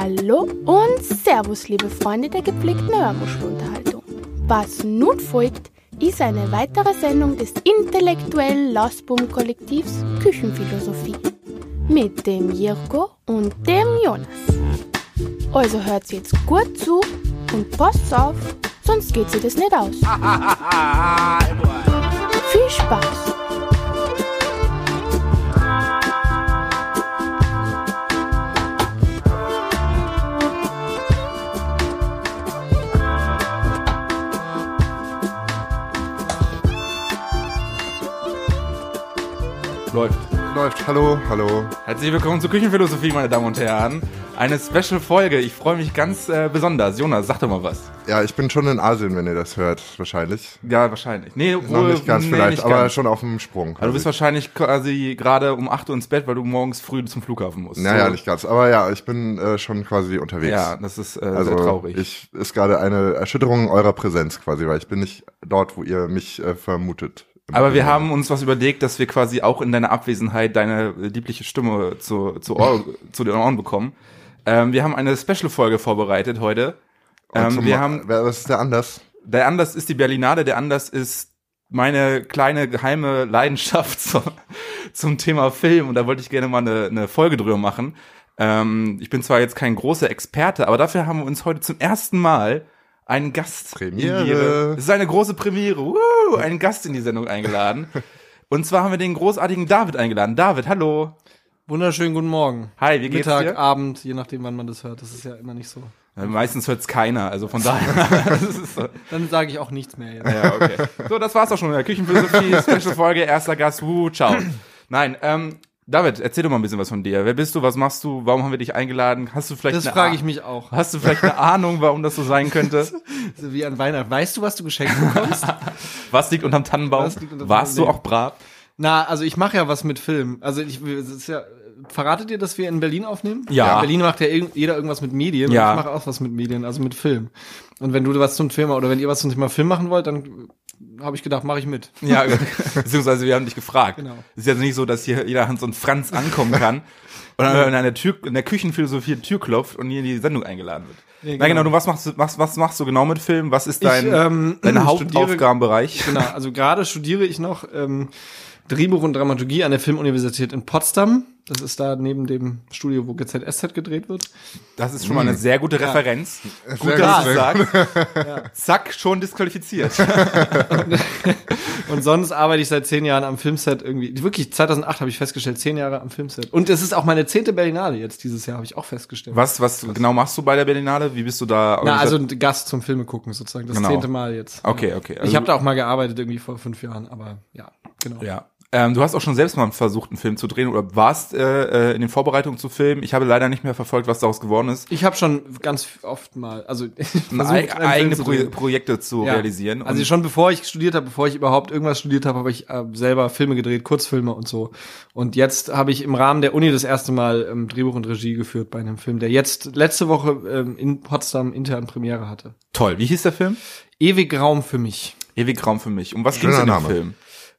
Hallo und Servus, liebe Freunde der gepflegten Hörmuschelunterhaltung. Was nun folgt, ist eine weitere Sendung des intellektuellen Lausbum-Kollektivs Küchenphilosophie mit dem Jirko und dem Jonas. Also hört jetzt gut zu und passt auf, sonst geht sie das nicht aus. Viel Spaß! Läuft. Läuft. Hallo, hallo. Herzlich willkommen zur Küchenphilosophie, meine Damen und Herren. Eine Special-Folge. Ich freue mich ganz äh, besonders. Jonas, sag doch mal was. Ja, ich bin schon in Asien, wenn ihr das hört, wahrscheinlich. Ja, wahrscheinlich. Nee, Noch wohl- nicht ganz nee, vielleicht, nicht aber ganz. schon auf dem Sprung. Also du bist wahrscheinlich quasi gerade um 8 Uhr ins Bett, weil du morgens früh zum Flughafen musst. naja, So. nicht ganz. Aber ja, ich bin äh, schon quasi unterwegs. Ja, das ist äh, also sehr traurig. ich ist gerade eine Erschütterung eurer Präsenz quasi, weil ich bin nicht dort, wo ihr mich äh, vermutet. Aber wir haben uns was überlegt, dass wir quasi auch in deiner Abwesenheit deine liebliche Stimme zu, zu, Ohr, zu den Ohren bekommen. Ähm, wir haben eine Special-Folge vorbereitet heute. Ähm, wir haben was ist der Anlass? Der Anlass ist die Berlinade, der Anlass ist meine kleine geheime Leidenschaft zu, zum Thema Film und da wollte ich gerne mal eine, eine Folge drüber machen. Ähm, ich bin zwar jetzt kein großer Experte, aber dafür haben wir uns heute zum ersten Mal einen Gast Premiere. in es ist eine große Premiere, Woo, einen Gast in die Sendung eingeladen. Und zwar haben wir den großartigen David eingeladen. David, hallo. Wunderschönen guten Morgen. Hi, wie geht's Mittag, dir? Abend, je nachdem, wann man das hört. Das ist ja immer nicht so. Ja, Meistens hört's keiner, also von daher. das ist so. Dann sage ich auch nichts mehr jetzt. Ja, okay. So, das war's auch schon. Küchenphilosophie, Special Folge, erster Gast, wuh, ciao. Nein, ähm, David, erzähl doch mal ein bisschen was von dir. Wer bist du? Was machst du? Warum haben wir dich eingeladen? Hast du vielleicht Das frage ich mich auch. Hast du vielleicht eine Ahnung, warum das so sein könnte? So wie an Weihnachten. Weißt du, was du geschenkt bekommst? Was liegt unterm Tannenbaum? Was liegt unterm Warst du Tannenbaum? auch brav? Na, also ich mache ja was mit Film. Also ich, es ist ja, verratet ihr, dass wir in Berlin aufnehmen? Ja. In Berlin macht ja irg- jeder irgendwas mit Medien. Ja. Und ich mache auch was mit Medien, also mit Film. Und wenn du was zum Thema oder wenn ihr was zum Thema Film machen wollt, dann habe ich gedacht, mache ich mit. Ja, beziehungsweise wir haben dich gefragt. Genau. Es ist jetzt nicht so, dass hier jeder Hans und Franz ankommen kann und dann in der Tür, in der Küchenphilosophie die Tür klopft und hier in die Sendung eingeladen wird. Ja, Na genau, genau. du was machst du, was, was machst du genau mit Film? Was ist dein, Ich, ähm, dein studiere- Hauptaufgabenbereich? Genau, also gerade studiere ich noch ähm, Drehbuch und Dramaturgie an der Filmuniversität in Potsdam. Das ist da neben dem Studio, wo GZSZ gedreht wird. Das ist schon mal eine sehr gute Referenz. Dass gut. du sagst. Zack, schon disqualifiziert. Und sonst arbeite ich seit zehn Jahren am Filmset irgendwie. Wirklich, 2008 habe ich festgestellt, zehn Jahre am Filmset. Und es ist auch meine zehnte Berlinale jetzt dieses Jahr, habe ich auch festgestellt. Was, was genau machst du bei der Berlinale? Wie bist du da? Na, also ein Gast zum Filme gucken sozusagen. Das Genau. zehnte Mal jetzt. Okay, okay. Also- ich habe da auch mal gearbeitet irgendwie vor fünf Jahren, aber ja, genau. ja. Ähm, du hast auch schon selbst mal versucht, einen Film zu drehen oder warst äh, äh, in den Vorbereitungen zu filmen. Ich habe leider nicht mehr verfolgt, was daraus geworden ist. Ich habe schon ganz oft mal, also versucht, Eig einen eigene zu Pro. Projekte zu Ja. realisieren. Also schon bevor ich studiert habe, bevor ich überhaupt irgendwas studiert habe, habe ich äh, selber Filme gedreht, Kurzfilme und so. Und jetzt habe ich im Rahmen der Uni das erste Mal ähm, Drehbuch und Regie geführt bei einem Film, der jetzt letzte Woche ähm, in Potsdam intern Premiere hatte. toll. Wie hieß der Film? Ewig Raum für mich. Ewig Raum für mich. Um was Schöner ging's in dem Name. Film?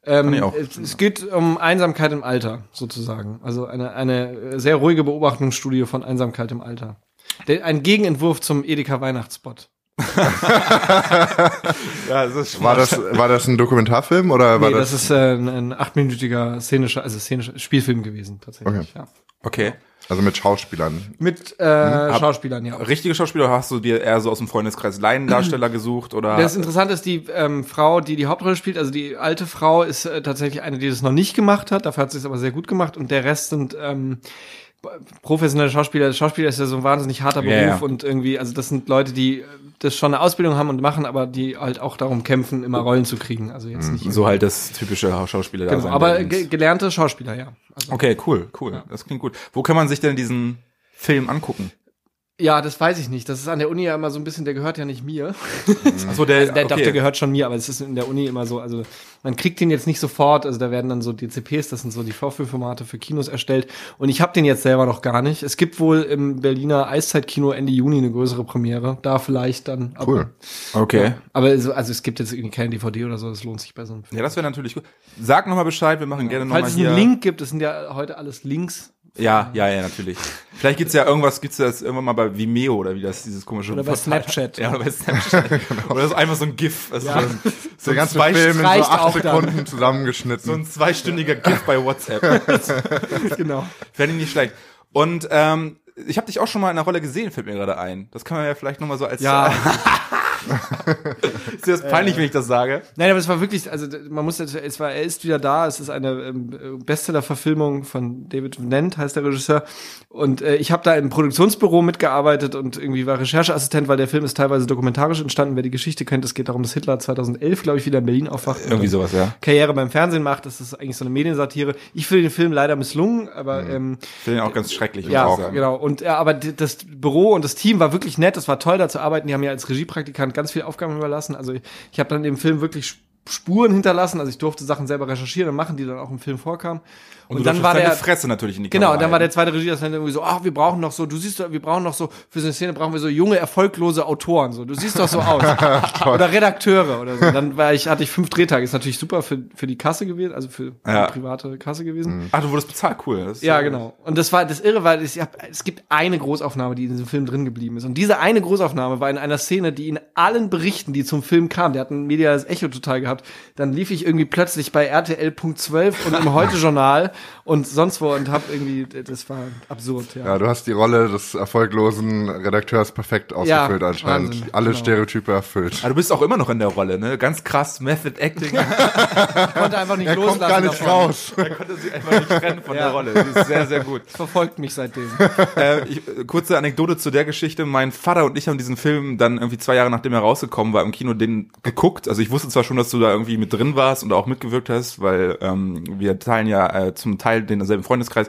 Ähm, ich auch. es, es geht um Einsamkeit im Alter, sozusagen. Also eine, eine sehr ruhige Beobachtungsstudie von Einsamkeit im Alter. Der, ein Gegenentwurf zum Edeka Weihnachtsspot. Ja, das ist War das, war das ein Dokumentarfilm oder war Nee, das? das ist äh, ein, ein achtminütiger szenischer, also szenischer Spielfilm gewesen, tatsächlich. Okay. Ja. Okay. also mit Schauspielern. Mit äh, Schauspielern, ja. Richtige Schauspieler oder hast du dir eher so aus dem Freundeskreis Laiendarsteller gesucht oder? Das Interessante ist, die ähm, Frau, die die Hauptrolle spielt, also die alte Frau, ist äh, tatsächlich eine, die das noch nicht gemacht hat. Dafür hat sie es aber sehr gut gemacht. Und der Rest sind ähm, professionelle Schauspieler. Schauspieler ist ja so ein wahnsinnig harter Ja, Beruf ja. und irgendwie, also das sind Leute, die äh, das schon eine Ausbildung haben und machen, aber die halt auch darum kämpfen, immer Rollen zu kriegen. Also jetzt nicht. so halt das typische Schauspieler da Genau, sein. aber ge gelernte Schauspieler, ja. Also, Okay, cool, cool. Das klingt gut. Wo kann man sich denn diesen Film angucken? Ja, das weiß ich nicht. Das ist an der Uni ja immer so ein bisschen, der gehört ja nicht mir. Achso, der, Der, doch, okay. der gehört schon mir, aber es ist in der Uni immer so, also man kriegt den jetzt nicht sofort, also da werden dann so DCPs, das sind so die Vorführformate für Kinos erstellt und ich habe den jetzt selber noch gar nicht. Es gibt wohl im Berliner Eiszeitkino Ende Juni eine größere Premiere, da vielleicht dann. Aber, Cool. Okay. Ja, aber so, also es gibt jetzt irgendwie keine DVD oder so, das lohnt sich bei so einem Film. Ja, das wäre natürlich gut. Sag nochmal Bescheid, wir machen gerne nochmal Falls es hier. einen Link gibt, das sind ja heute alles Links Ja, ja, ja, natürlich. Vielleicht gibt's ja irgendwas, gibt's das irgendwann mal bei Vimeo oder wie das dieses komische Oder bei Snapchat. Ja, oder bei Snapchat. Oder so einfach so ein GIF. Also Ja. so ein, so Der ein, ganze zwei, Film in so acht auch dann. Sekunden zusammengeschnitten. so ein zweistündiger GIF bei WhatsApp. genau. Fände ich nicht schlecht. Und ähm, ich habe dich auch schon mal in einer Rolle gesehen, fällt mir gerade ein. Das kann man ja vielleicht noch mal so als Ja. ist das peinlich, wenn ich das sage? Nein, aber es war wirklich, also man muss es war, er ist wieder da. Es ist eine ähm, Bestseller-Verfilmung von David Nent, heißt der Regisseur. Und äh, ich habe da im Produktionsbüro mitgearbeitet und irgendwie war Rechercheassistent, weil der Film ist teilweise dokumentarisch entstanden. Wer die Geschichte kennt, es geht darum, dass Hitler 2011, glaube ich, wieder in Berlin aufwacht. Irgendwie sowas, ja. Karriere beim Fernsehen macht. Das ist eigentlich so eine Mediensatire. Ich finde den Film leider misslungen, aber ähm, Ich finde den auch ganz schrecklich, ja, genau. Und ja, aber d- das Büro und das Team war wirklich nett. Es war toll, da zu arbeiten. Die haben mir als Regiepraktikant ganz viele Aufgaben überlassen. Also ich, ich habe dann im Film wirklich Spuren hinterlassen. Also ich durfte Sachen selber recherchieren und machen, die dann auch im Film vorkamen. Und, du dann war der Fresse natürlich in die Genau, Kamera und dann war der zweite Regieassistent irgendwie so, ach, wir brauchen noch so, du siehst doch, wir brauchen noch so, für so eine Szene brauchen wir so junge, erfolglose Autoren, so, du siehst doch so aus. oder Redakteure oder so. Dann war ich, hatte ich fünf Drehtage, ist natürlich super für, für die Kasse gewesen, also für Ja. die private Kasse gewesen. Ach, du wurdest bezahlt, cool. Ja, genau. Und das war das Irre, weil es, es gibt eine Großaufnahme, die in diesem Film drin geblieben ist. Und diese eine Großaufnahme war in einer Szene, die in allen Berichten, die zum Film kamen, der hat ein mediales Echo total gehabt. Dann lief ich irgendwie plötzlich bei RTL.12 und im Heute-Journal und sonst wo und hab irgendwie, das war absurd, ja. Ja, du hast die Rolle des erfolglosen Redakteurs perfekt ausgefüllt Ja, anscheinend. Wahnsinn, Alle genau. Stereotype erfüllt. Aber du bist auch immer noch in der Rolle, ne? Ganz krass Method Acting. Ich konnte einfach nicht Er loslassen. kommt gar nicht davon. raus. da konnte sie einfach nicht trennen von Ja. der Rolle. Die ist sehr, sehr gut. Verfolgt mich seitdem. äh, ich, äh, kurze Anekdote zu der Geschichte. Mein Vater und ich haben diesen Film dann irgendwie zwei Jahre nachdem er rausgekommen war im Kino den geguckt. Also ich wusste zwar schon, dass du da irgendwie mit drin warst und auch mitgewirkt hast, weil ähm, wir teilen ja äh, zum Teil denselben Freundeskreis.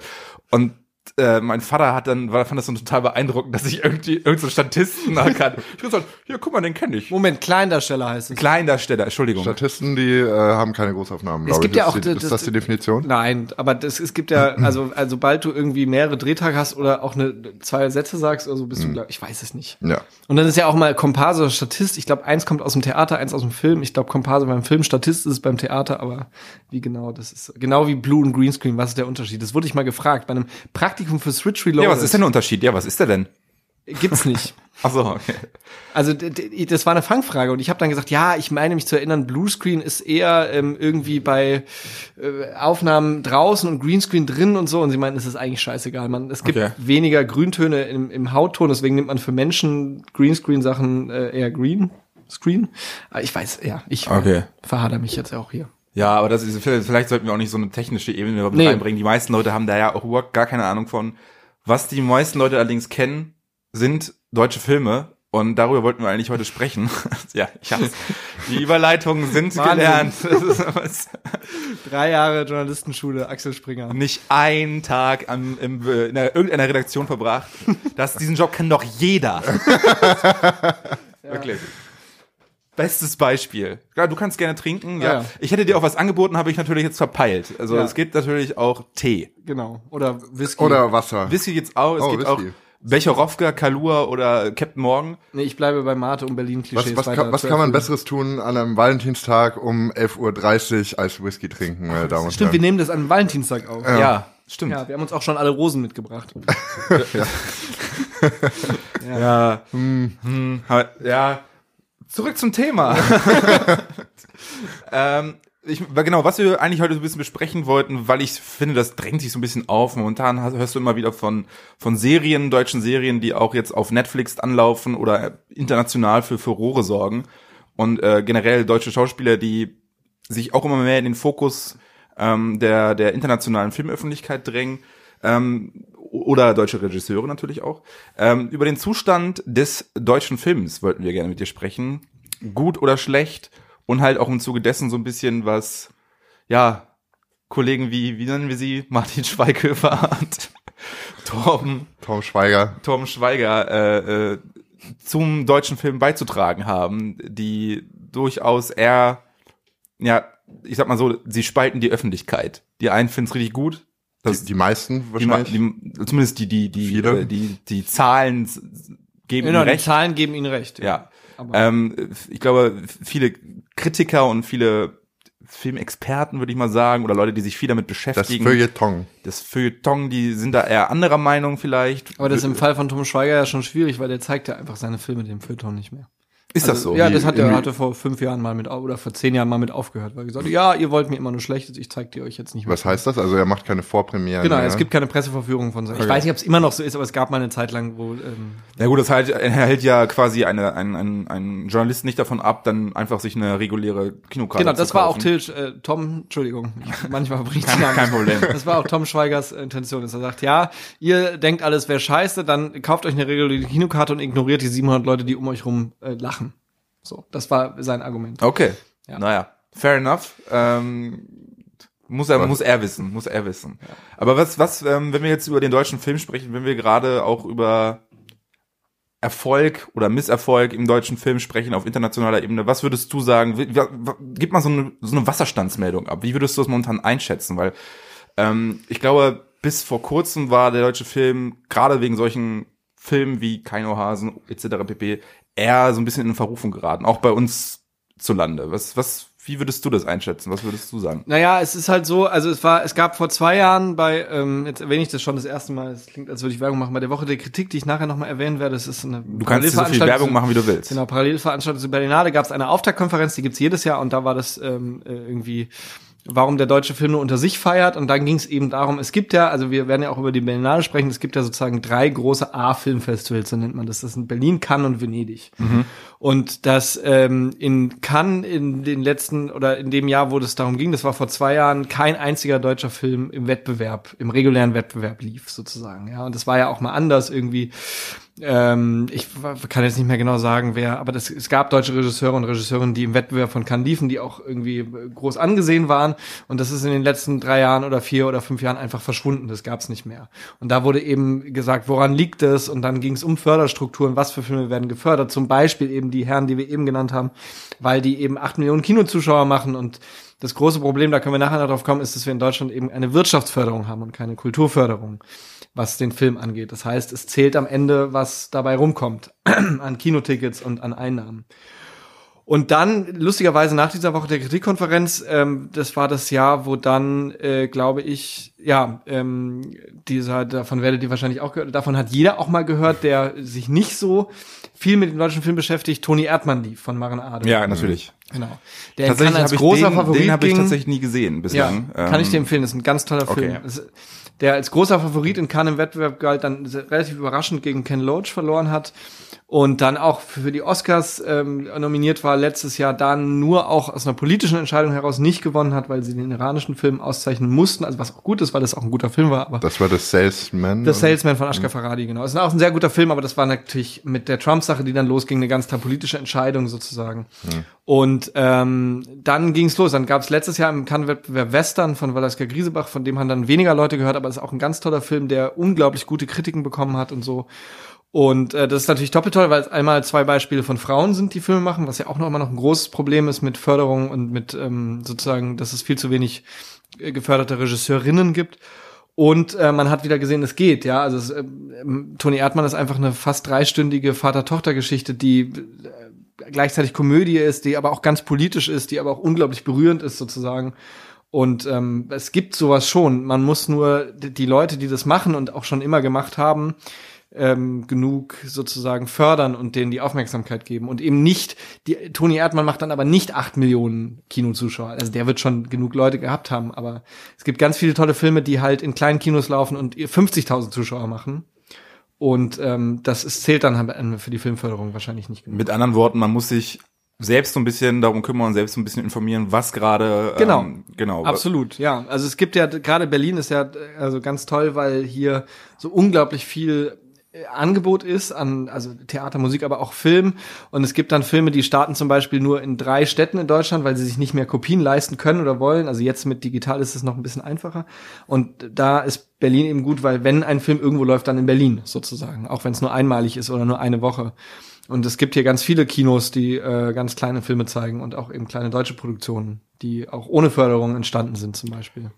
Und äh, mein Vater hat dann, war, fand das so total beeindruckend, dass ich irgendwie irgendeinen Statisten erkannt. Ich hab gesagt, hier, guck mal, den kenne ich. Moment, Kleindarsteller heißt es. Kleindarsteller, Entschuldigung. Statisten, die äh, haben keine Großaufnahmen, Es glaube gibt ich. ja Ist auch die, das- ist das die Definition? Nein, aber das, es gibt ja, also, also sobald du irgendwie mehrere Drehtage hast oder auch eine, zwei Sätze sagst oder so, bist du, glaub, ich weiß es nicht. Ja. Und dann ist ja auch mal Komparse oder Statist. Ich glaube, eins kommt aus dem Theater, eins aus dem Film. Ich glaube, Komparse beim Film, Statist ist es beim Theater, aber wie genau, das ist genau wie Blue und Greenscreen. Was ist der Unterschied? Das wurde ich mal gefragt bei einem Praktikum für Switch Reloaded. Ja, was ist denn der Unterschied? Ja, was ist der denn? Gibt's nicht. Ach so, okay. Also das war eine Fangfrage und ich habe dann gesagt, ja, ich meine mich zu erinnern, Bluescreen ist eher ähm, irgendwie bei äh, Aufnahmen draußen und Greenscreen drin und so und sie meinten, es ist eigentlich scheißegal. Man, es gibt Okay. weniger Grüntöne im, im Hautton, deswegen nimmt man für Menschen Greenscreen-Sachen äh, eher Green Screen. Ich weiß, ja, ich Okay. verhader mich jetzt auch hier. Ja, aber das ist, vielleicht sollten wir auch nicht so eine technische Ebene mit Nee. reinbringen. Die meisten Leute haben da ja auch überhaupt gar keine Ahnung von. Was die meisten Leute allerdings kennen, sind deutsche Filme. Und darüber wollten wir eigentlich heute sprechen. ja, ich hab's. Die Überleitungen sind gelernt. Drei Jahre Journalistenschule, Axel Springer. nicht einen Tag am, im, äh, in einer, irgendeiner Redaktion verbracht. Das, diesen Job kann doch jeder. Wirklich. Bestes Beispiel. Klar, du kannst gerne trinken. Ja. Ah, ja. Ich hätte dir auch was angeboten, habe ich natürlich jetzt verpeilt. Also Ja. es gibt natürlich auch Tee. Genau. Oder Whisky. Oder Wasser. Whisky jetzt auch. Es Oh, gibt Whisky. auch Becherowka, Kalua oder Captain Morgan. nee, ich bleibe bei Mate und Berlin-Klischees. Was, was, weiter kann, was kann man. Besseres tun an einem Valentinstag um 11.30 Uhr als Whisky trinken, meine Damen und Stimmt, wir Herren? nehmen das an Valentinstag auf. Ja, stimmt. Ja, wir haben uns auch schon alle Rosen mitgebracht. Ja. Hm, aber- ja. Zurück zum Thema. ähm, ich, genau, was wir eigentlich heute so ein bisschen besprechen wollten, weil ich finde, das drängt sich so ein bisschen auf. Momentan hörst du immer wieder von, von Serien, deutschen Serien, die auch jetzt auf Netflix anlaufen oder international für Furore sorgen. Und äh, generell deutsche Schauspieler, die sich auch immer mehr in den Fokus ähm, der, der internationalen Filmöffentlichkeit drängen. Ähm, oder deutsche Regisseure natürlich auch. Ähm, über den Zustand des deutschen Films wollten wir gerne mit dir sprechen. Gut oder schlecht und halt auch im Zuge dessen so ein bisschen was, ja, Kollegen wie, wie nennen wir sie? Martin Schweighöfer und Torben, Tom Schweiger. Torben Schweiger äh, äh, zum deutschen Film beizutragen haben, die durchaus eher, ja, ich sag mal so, sie spalten die Öffentlichkeit. Die einen finden es richtig gut, Die, die meisten die, ma- wahrscheinlich. die, zumindest die, die, die, Viele. äh, die, die Zahlen geben Genau, die recht. Zahlen geben ihnen recht. Ja. Aber- Ähm, ich glaube, viele Kritiker und viele Filmexperten, würde ich mal sagen, oder Leute, die sich viel damit Das beschäftigen. Feuilleton. das Feuilleton, die sind da eher anderer Meinung vielleicht. Aber das ist im Fall von Tom Schweiger ja schon schwierig, weil der zeigt ja einfach seine Filme dem Feuilleton nicht mehr. Ist das so? Also, Ja, das hat er hatte vor fünf Jahren mal mit oder vor zehn Jahren mal mit aufgehört, weil er gesagt hat, ja, ihr wollt mir immer nur Schlechtes, ich zeig dir euch jetzt nicht mehr. Was heißt das? Also er macht keine Vorpremiere. Genau, mehr. es gibt keine Presseverführung von seinem. Ich Okay. weiß nicht, ob es immer noch so ist, aber es gab mal eine Zeit lang, wo ähm, Ja gut, das halt, er hält ja quasi eine, ein, ein, ein Journalist nicht davon ab, dann einfach sich eine reguläre Kinokarte Genau, zu das war auch kaufen. Till, äh, Tom, Entschuldigung, manchmal bringt Kein- kein Problem. Das war auch Tom Schweigers äh, Intention, dass er sagt, ja, ihr denkt alles wäre scheiße, dann kauft euch eine reguläre Kinokarte und ignoriert die 700 Leute, die um euch rum äh, lachen. So, das war sein Argument. Okay. Ja. Naja, fair enough. Ähm, muss er, muss er wissen, muss er wissen. Aber was, was, ähm, wenn wir jetzt über den deutschen Film sprechen, wenn wir gerade auch über Erfolg oder Misserfolg im deutschen Film sprechen auf internationaler Ebene, was würdest du sagen? Gib mal so eine, so eine Wasserstandsmeldung ab. Wie würdest du das momentan einschätzen? Weil ähm, ich glaube, bis vor kurzem war der deutsche Film gerade wegen solchen Filmen wie Keinohasen etc. pp. Eher so ein bisschen in Verrufung geraten, auch bei uns zu Lande. Was, was, wie würdest du das einschätzen? Was würdest du sagen? Naja, es ist halt so, also es war, es gab vor zwei Jahren bei, ähm, jetzt erwähne ich das schon das erste Mal, es klingt, als würde ich Werbung machen, bei der Woche der Kritik, die ich nachher nochmal erwähnen werde, das ist eine Du kannst so viel Werbung machen, wie du willst. Genau, Parallelveranstaltung zu Berlinale gab es eine Auftaktkonferenz, die gibt's jedes Jahr und da war das ähm, äh, irgendwie, warum der deutsche Film nur unter sich feiert und dann ging es eben darum, es gibt ja, also wir werden ja auch über die Berlinale sprechen, es gibt ja sozusagen drei große A-Filmfestivals, so nennt man das. Das sind Berlin, Cannes und Venedig. Und das ähm, in Cannes in den letzten oder in dem Jahr, wo das darum ging, das war vor zwei Jahren, kein einziger deutscher Film im Wettbewerb, im regulären Wettbewerb lief sozusagen. Ja, und das war ja auch mal anders irgendwie. Ähm, ich kann jetzt nicht mehr genau sagen, wer, aber das, es gab deutsche Regisseure und Regisseurinnen, die im Wettbewerb von Cannes liefen, die auch irgendwie äh, groß angesehen waren. Und das ist in den letzten drei Jahren oder vier oder fünf Jahren einfach verschwunden. Das gab es nicht mehr. Und da wurde eben gesagt, woran liegt es? Und dann ging es um Förderstrukturen, was für Filme werden gefördert. Zum Beispiel eben die Herren, die wir eben genannt haben, weil die eben acht Millionen Kinozuschauer machen und das große Problem, da können wir nachher noch drauf kommen, ist, dass wir in Deutschland eben eine Wirtschaftsförderung haben und keine Kulturförderung, was den Film angeht. Das heißt, es zählt am Ende, was dabei rumkommt an Kinotickets und an Einnahmen. Und dann, lustigerweise, nach dieser Woche der Kritikkonferenz, ähm, das war das Jahr, wo dann, äh, glaube ich, ja, ähm, dieser, davon werdet ihr wahrscheinlich auch gehört, davon hat jeder auch mal gehört, der sich nicht so viel mit dem deutschen Film beschäftigt, Toni Erdmann lief von Maren Ade. Ja, natürlich. Genau. Der Tatsächlich Cannes als großer den, Favorit den habe ich tatsächlich nie gesehen Ja, bislang. kann ich dir Ähm, empfehlen. Das ist ein ganz toller Film. okay. Der als großer Favorit in Cannes im Wettbewerb galt, dann relativ überraschend gegen Ken Loach verloren hat und dann auch für die Oscars ähm, nominiert war letztes Jahr, dann nur auch aus einer politischen Entscheidung heraus nicht gewonnen hat, weil sie den iranischen Film auszeichnen mussten. Also was auch gut ist, weil das auch ein guter Film war. Aber Das war das Salesman. The Salesman von Ashka Faradi, genau. Ist auch ein sehr guter Film, aber das war natürlich mit der Trump-Sache, die dann losging, eine ganz politische Entscheidung sozusagen. Und ähm, dann ging es los. Dann gab es letztes Jahr im Cannes-Wettbewerb Western von Valeska Griesebach, von dem haben dann weniger Leute gehört, aber es ist auch ein ganz toller Film, der unglaublich gute Kritiken bekommen hat und so. Und äh, das ist natürlich doppelt toll, weil es einmal zwei Beispiele von Frauen sind, die Filme machen, was ja auch noch immer noch ein großes Problem ist mit Förderung und mit ähm, sozusagen, dass es viel zu wenig äh, geförderte Regisseurinnen gibt. Und äh, man hat wieder gesehen, es geht, ja. Also es, ähm, Toni Erdmann ist einfach eine fast dreistündige Vater-Tochter-Geschichte, die äh, gleichzeitig Komödie ist, die aber auch ganz politisch ist, die aber auch unglaublich berührend ist sozusagen. Und ähm, es gibt sowas schon. Man muss nur die Leute, die das machen und auch schon immer gemacht haben, ähm, genug sozusagen fördern und denen die Aufmerksamkeit geben und eben nicht, die, Toni Erdmann macht dann aber nicht acht Millionen Kinozuschauer. Also der wird schon genug Leute gehabt haben, aber es gibt ganz viele tolle Filme, die halt in kleinen Kinos laufen und 50.000 Zuschauer machen. Und ähm, das ist, zählt dann für die Filmförderung wahrscheinlich nicht genug. Mit anderen Worten, man muss sich selbst so ein bisschen darum kümmern und selbst so ein bisschen informieren, was gerade Genau. ähm, genau Absolut, ja. Also es gibt ja, gerade Berlin ist ja also ganz toll, weil hier so unglaublich viel äh, Angebot ist an, also Theater, Musik, aber auch Film. Und es gibt dann Filme, die starten zum Beispiel nur in drei Städten in Deutschland, weil sie sich nicht mehr Kopien leisten können oder wollen. Also jetzt mit digital ist es noch ein bisschen einfacher. Und da ist Berlin eben gut, weil wenn ein Film irgendwo läuft, dann in Berlin sozusagen. Auch wenn es nur einmalig ist oder nur eine Woche. Und es gibt hier ganz viele Kinos, die äh, ganz kleine Filme zeigen und auch eben kleine deutsche Produktionen, die auch ohne Förderung entstanden sind zum Beispiel.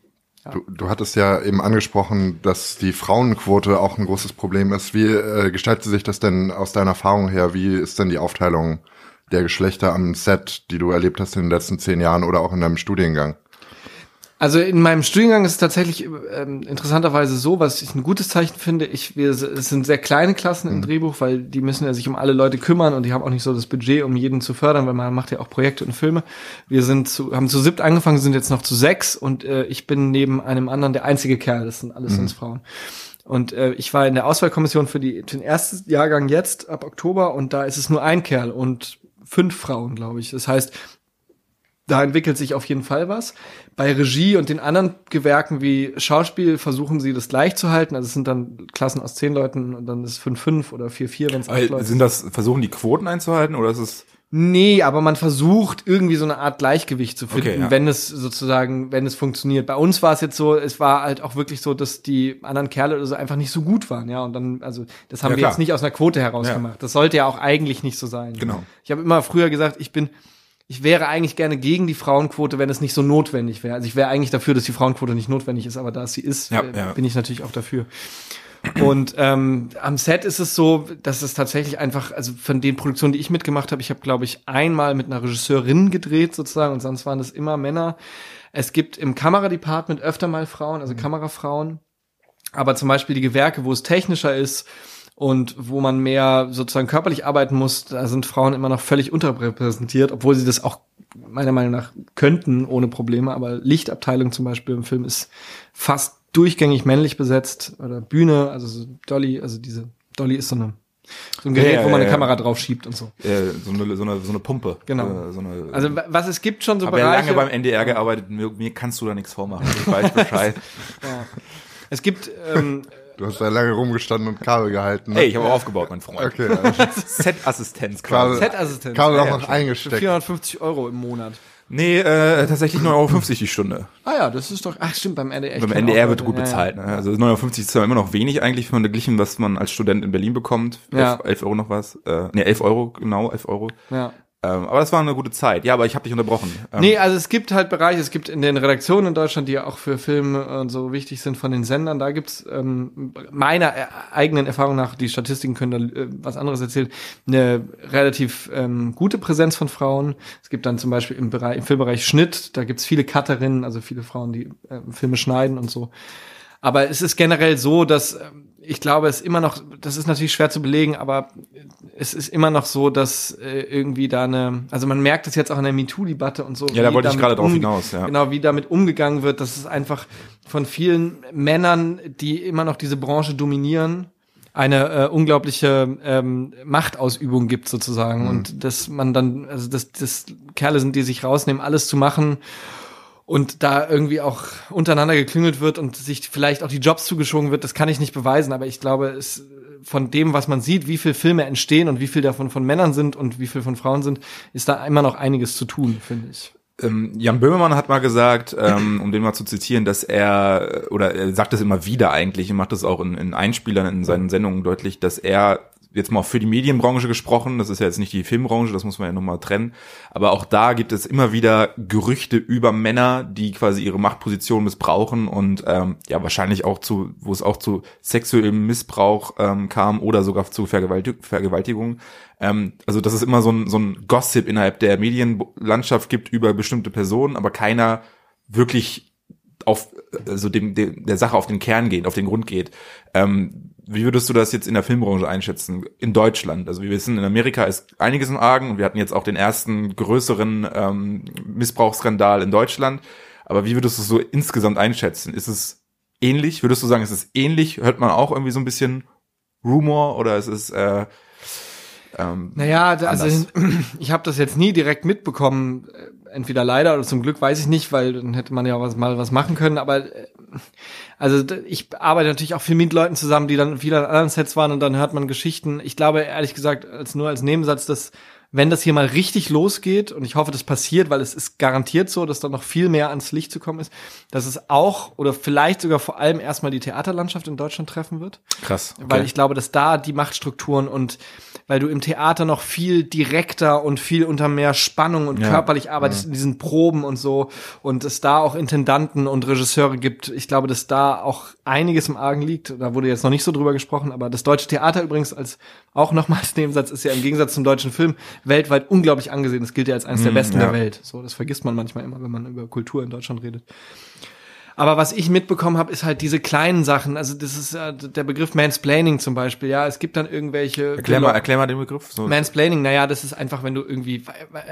Du, du hattest ja eben angesprochen, dass die Frauenquote auch ein großes Problem ist. Wie äh, gestaltet sich das denn aus deiner Erfahrung her? Wie ist denn die Aufteilung der Geschlechter am Set, die du erlebt hast in den letzten zehn Jahren oder auch in deinem Studiengang? Also in meinem Studiengang ist es tatsächlich ähm, interessanterweise so, was ich ein gutes Zeichen finde. Ich, wir, es sind sehr kleine Klassen im Drehbuch, weil die müssen ja sich um alle Leute kümmern und die haben auch nicht so das Budget, um jeden zu fördern, weil man macht ja auch Projekte und Filme. Wir sind zu, haben zu siebt angefangen, sind jetzt noch zu sechs und äh, ich bin neben einem anderen der einzige Kerl. Das sind alles sonst Frauen. Und äh, ich war in der Auswahlkommission für, die, für den ersten Jahrgang jetzt ab Oktober und da ist es nur ein Kerl und fünf Frauen, glaube ich. Das heißt, da entwickelt sich auf jeden Fall was. Bei Regie und den anderen Gewerken wie Schauspiel versuchen sie das gleich zu halten. Also es sind dann Klassen aus zehn Leuten und dann ist es 5-5 oder 4-4, wenn es acht Leute Sind das, versuchen die Quoten einzuhalten oder ist es, Nee, aber man versucht irgendwie so eine Art Gleichgewicht zu finden, Okay, ja. wenn es sozusagen, wenn es funktioniert. Bei uns war es jetzt so, es war halt auch wirklich so, dass die anderen Kerle oder so einfach nicht so gut waren, ja. Und dann, also das haben Ja, wir klar. jetzt nicht aus einer Quote heraus Ja. gemacht. Das sollte ja auch eigentlich nicht so sein. Genau. Ich habe immer früher gesagt, ich bin, ich wäre eigentlich gerne gegen die Frauenquote, wenn es nicht so notwendig wäre. Also ich wäre eigentlich dafür, dass die Frauenquote nicht notwendig ist, aber da es sie ist, Ja, äh, ja. bin ich natürlich auch dafür. Und ähm, am Set ist es so, dass es tatsächlich einfach, also von den Produktionen, die ich mitgemacht habe, ich habe, glaube ich, einmal mit einer Regisseurin gedreht sozusagen und sonst waren das immer Männer. Es gibt im Kameradepartment öfter mal Frauen, also Kamerafrauen. Aber zum Beispiel die Gewerke, wo es technischer ist und wo man mehr sozusagen körperlich arbeiten muss, da sind Frauen immer noch völlig unterrepräsentiert, obwohl sie das auch meiner Meinung nach könnten ohne Probleme. Aber Lichtabteilung zum Beispiel im Film ist fast durchgängig männlich besetzt oder Bühne, also so Dolly, also diese Dolly ist so eine so ein Gerät, Ja, ja, wo man eine ja. Kamera drauf schiebt und so. so eine, so eine, so eine Pumpe? Genau. So eine, Also wa- was es gibt schon so habe ja Bereiche. lange beim NDR gearbeitet, mir, mir kannst du da nichts vormachen. Ich weiß Bescheid. es gibt ähm, Du hast da lange rumgestanden und Kabel gehalten. ne? Ey, ich habe auch aufgebaut, mein Freund. Okay, Set-Assistenz Kabel, quasi. Set-Assistenz. Kabel auch noch eingesteckt. 450 Euro im Monat. Nee, äh, tatsächlich 9,50 Euro die Stunde. Ah ja, das ist doch. Ach stimmt, beim NDR. Beim NDR auch wird gut ja, bezahlt. Ne? Also 9,50 Euro ist zwar immer noch wenig eigentlich verglichen, was man als Student in Berlin bekommt. Ja. 11, 11 Euro noch was. Äh, nee, 11 Euro, genau, 11 Euro. Ja. Ähm, aber das war eine gute Zeit. Ja, aber ich habe dich unterbrochen. Ähm, Nee, also es gibt halt Bereiche, es gibt in den Redaktionen in Deutschland, die auch für Filme und so wichtig sind von den Sendern, da gibt's ähm, meiner äh, eigenen Erfahrung nach, die Statistiken können da äh, was anderes erzählen, eine relativ ähm, gute Präsenz von Frauen. Es gibt dann zum Beispiel im, Bereich, im Filmbereich Schnitt, da gibt's viele Cutterinnen, also viele Frauen, die äh, Filme schneiden und so. Aber es ist generell so, dass ähm, ich glaube, es immer noch, das ist natürlich schwer zu belegen, aber es ist immer noch so, dass äh, irgendwie da eine, also man merkt es jetzt auch in der MeToo-Debatte und so. Ja, da wollte ich gerade drauf hinaus, ja. Genau, wie damit umgegangen wird, dass es einfach von vielen Männern, die immer noch diese Branche dominieren, eine äh, unglaubliche ähm, Machtausübung gibt sozusagen und dass man dann, also dass das Kerle sind, die sich rausnehmen, alles zu machen und da irgendwie auch untereinander geklüngelt wird und sich vielleicht auch die Jobs zugeschoben wird, das kann ich nicht beweisen, aber ich glaube, es von dem, was man sieht, wie viel Filme entstehen und wie viel davon von Männern sind und wie viel von Frauen sind, ist da immer noch einiges zu tun, finde ich. Ähm, Jan Böhmermann hat mal gesagt, ähm, um den mal zu zitieren, dass er, oder er sagt das immer wieder eigentlich und macht das auch in, in Einspielern in seinen Sendungen deutlich, dass er jetzt mal für die Medienbranche gesprochen, das ist ja jetzt nicht die Filmbranche, das muss man ja nochmal trennen, aber auch da gibt es immer wieder Gerüchte über Männer, die quasi ihre Machtposition missbrauchen und ähm, ja wahrscheinlich auch zu, wo es auch zu sexuellem Missbrauch ähm, kam oder sogar zu Vergewaltig Vergewaltigung. Ähm, also dass es immer so ein, so ein Gossip innerhalb der Medienlandschaft gibt über bestimmte Personen, aber keiner wirklich auf also dem, dem der Sache auf den Kern geht, auf den Grund geht. Ähm, wie würdest du das jetzt in der Filmbranche einschätzen? In Deutschland? Also wir wissen, in Amerika ist einiges im Argen und wir hatten jetzt auch den ersten größeren ähm, Missbrauchsskandal in Deutschland. Aber wie würdest du es so insgesamt einschätzen? Ist es ähnlich? Würdest du sagen, ist es ähnlich? Hört man auch irgendwie so ein bisschen Rumor oder ist es äh, ähm, Naja, also anders. ich habe das jetzt nie direkt mitbekommen, äh, entweder leider oder zum Glück weiß ich nicht, weil dann hätte man ja was, mal was machen können, aber äh, also ich arbeite natürlich auch viel mit Leuten zusammen, die dann viel an anderen Sets waren und dann hört man Geschichten. Ich glaube ehrlich gesagt, als nur als Nebensatz, dass wenn das hier mal richtig losgeht, und ich hoffe, das passiert, weil es ist garantiert so, dass da noch viel mehr ans Licht zu kommen ist, dass es auch oder vielleicht sogar vor allem erstmal die Theaterlandschaft in Deutschland treffen wird. krass? Okay. Weil ich glaube, dass da die Machtstrukturen und weil du im Theater noch viel direkter und viel unter mehr Spannung und Ja. körperlich arbeitest in diesen Proben und so und es da auch Intendanten und Regisseure gibt. Ich glaube, dass da auch einiges im Argen liegt. Da wurde jetzt noch nicht so drüber gesprochen, aber das deutsche Theater übrigens als auch nochmals Nebensatz ist ja im Gegensatz zum deutschen Film weltweit unglaublich angesehen. Das gilt ja als eines der Mm, besten ja. der Welt. So, das vergisst man manchmal immer, wenn man über Kultur in Deutschland redet. Aber was ich mitbekommen habe, ist halt diese kleinen Sachen. Also das ist äh, der Begriff Mansplaining zum Beispiel. Ja, es gibt dann irgendwelche Erklär mal, erklär mal den Begriff. So. Mansplaining, naja, das ist einfach, wenn du irgendwie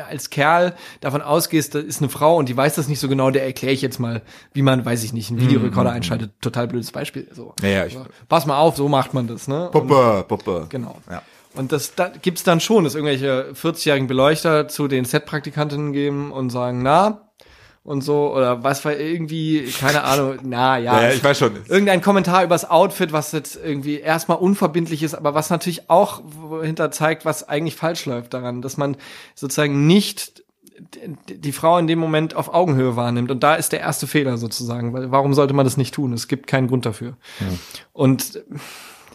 als Kerl davon ausgehst, da ist eine Frau und die weiß das nicht so genau, der erkläre ich jetzt mal, wie man, weiß ich nicht, einen Videorekorder einschaltet. Total blödes Beispiel. So. Ja, ja, ich- So, Pass mal auf, so macht man das, ne? Und, Puppe, Puppe. genau. Ja. Und das da gibt's dann schon, dass irgendwelche 40-jährigen Beleuchter zu den Set-Praktikantinnen gehen und sagen, na, und so, oder was war irgendwie, keine Ahnung, na ja. Ja, ja, ich weiß schon. Irgendein Kommentar übers Outfit, was jetzt irgendwie erstmal unverbindlich ist, aber was natürlich auch hinter zeigt, was eigentlich falsch läuft daran, dass man sozusagen nicht die- die Frau in dem Moment auf Augenhöhe wahrnimmt. Und da ist der erste Fehler sozusagen, weil warum sollte man das nicht tun? Es gibt keinen Grund dafür. Und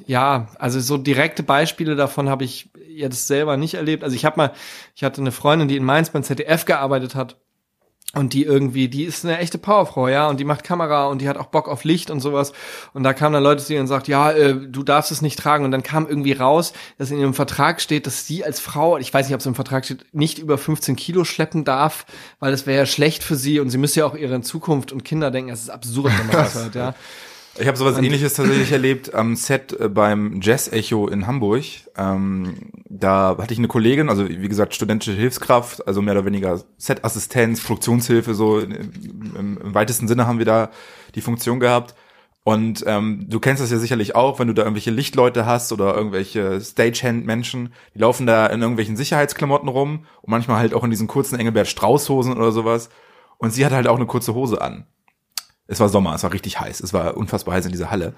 ja, also so direkte Beispiele davon habe ich jetzt selber nicht erlebt. Also ich habe mal, ich hatte eine Freundin, die in Mainz beim ZDF gearbeitet hat und die irgendwie, die ist eine echte Powerfrau, ja, und die macht Kamera und die hat auch Bock auf Licht und sowas. Und da kamen dann Leute zu ihr und sagt, ja, äh, du darfst es nicht tragen. Und dann kam irgendwie raus, dass in ihrem Vertrag steht, dass sie als Frau, ich weiß nicht, ob es im Vertrag steht, nicht über 15 Kilo schleppen darf, weil das wäre ja schlecht für sie und sie müsste ja auch ihre Zukunft und Kinder denken. Es ist absurd, wenn man das hört, ja. Ich habe sowas ähnliches tatsächlich erlebt am Set äh, beim Jazz Echo in Hamburg. Ähm, da hatte ich eine Kollegin, also wie gesagt studentische Hilfskraft, also mehr oder weniger Set-Assistenz, Produktionshilfe, so im, im, weitesten Sinne haben wir da die Funktion gehabt. Und ähm, du kennst das ja sicherlich auch, wenn du da irgendwelche Lichtleute hast oder irgendwelche Stagehand-Menschen, die laufen da in irgendwelchen Sicherheitsklamotten rum und manchmal halt auch in diesen kurzen Engelbert Strauß-Hosen oder sowas. Und sie hatte halt auch eine kurze Hose an. Es war Sommer, es war richtig heiß, es war unfassbar heiß in dieser Halle.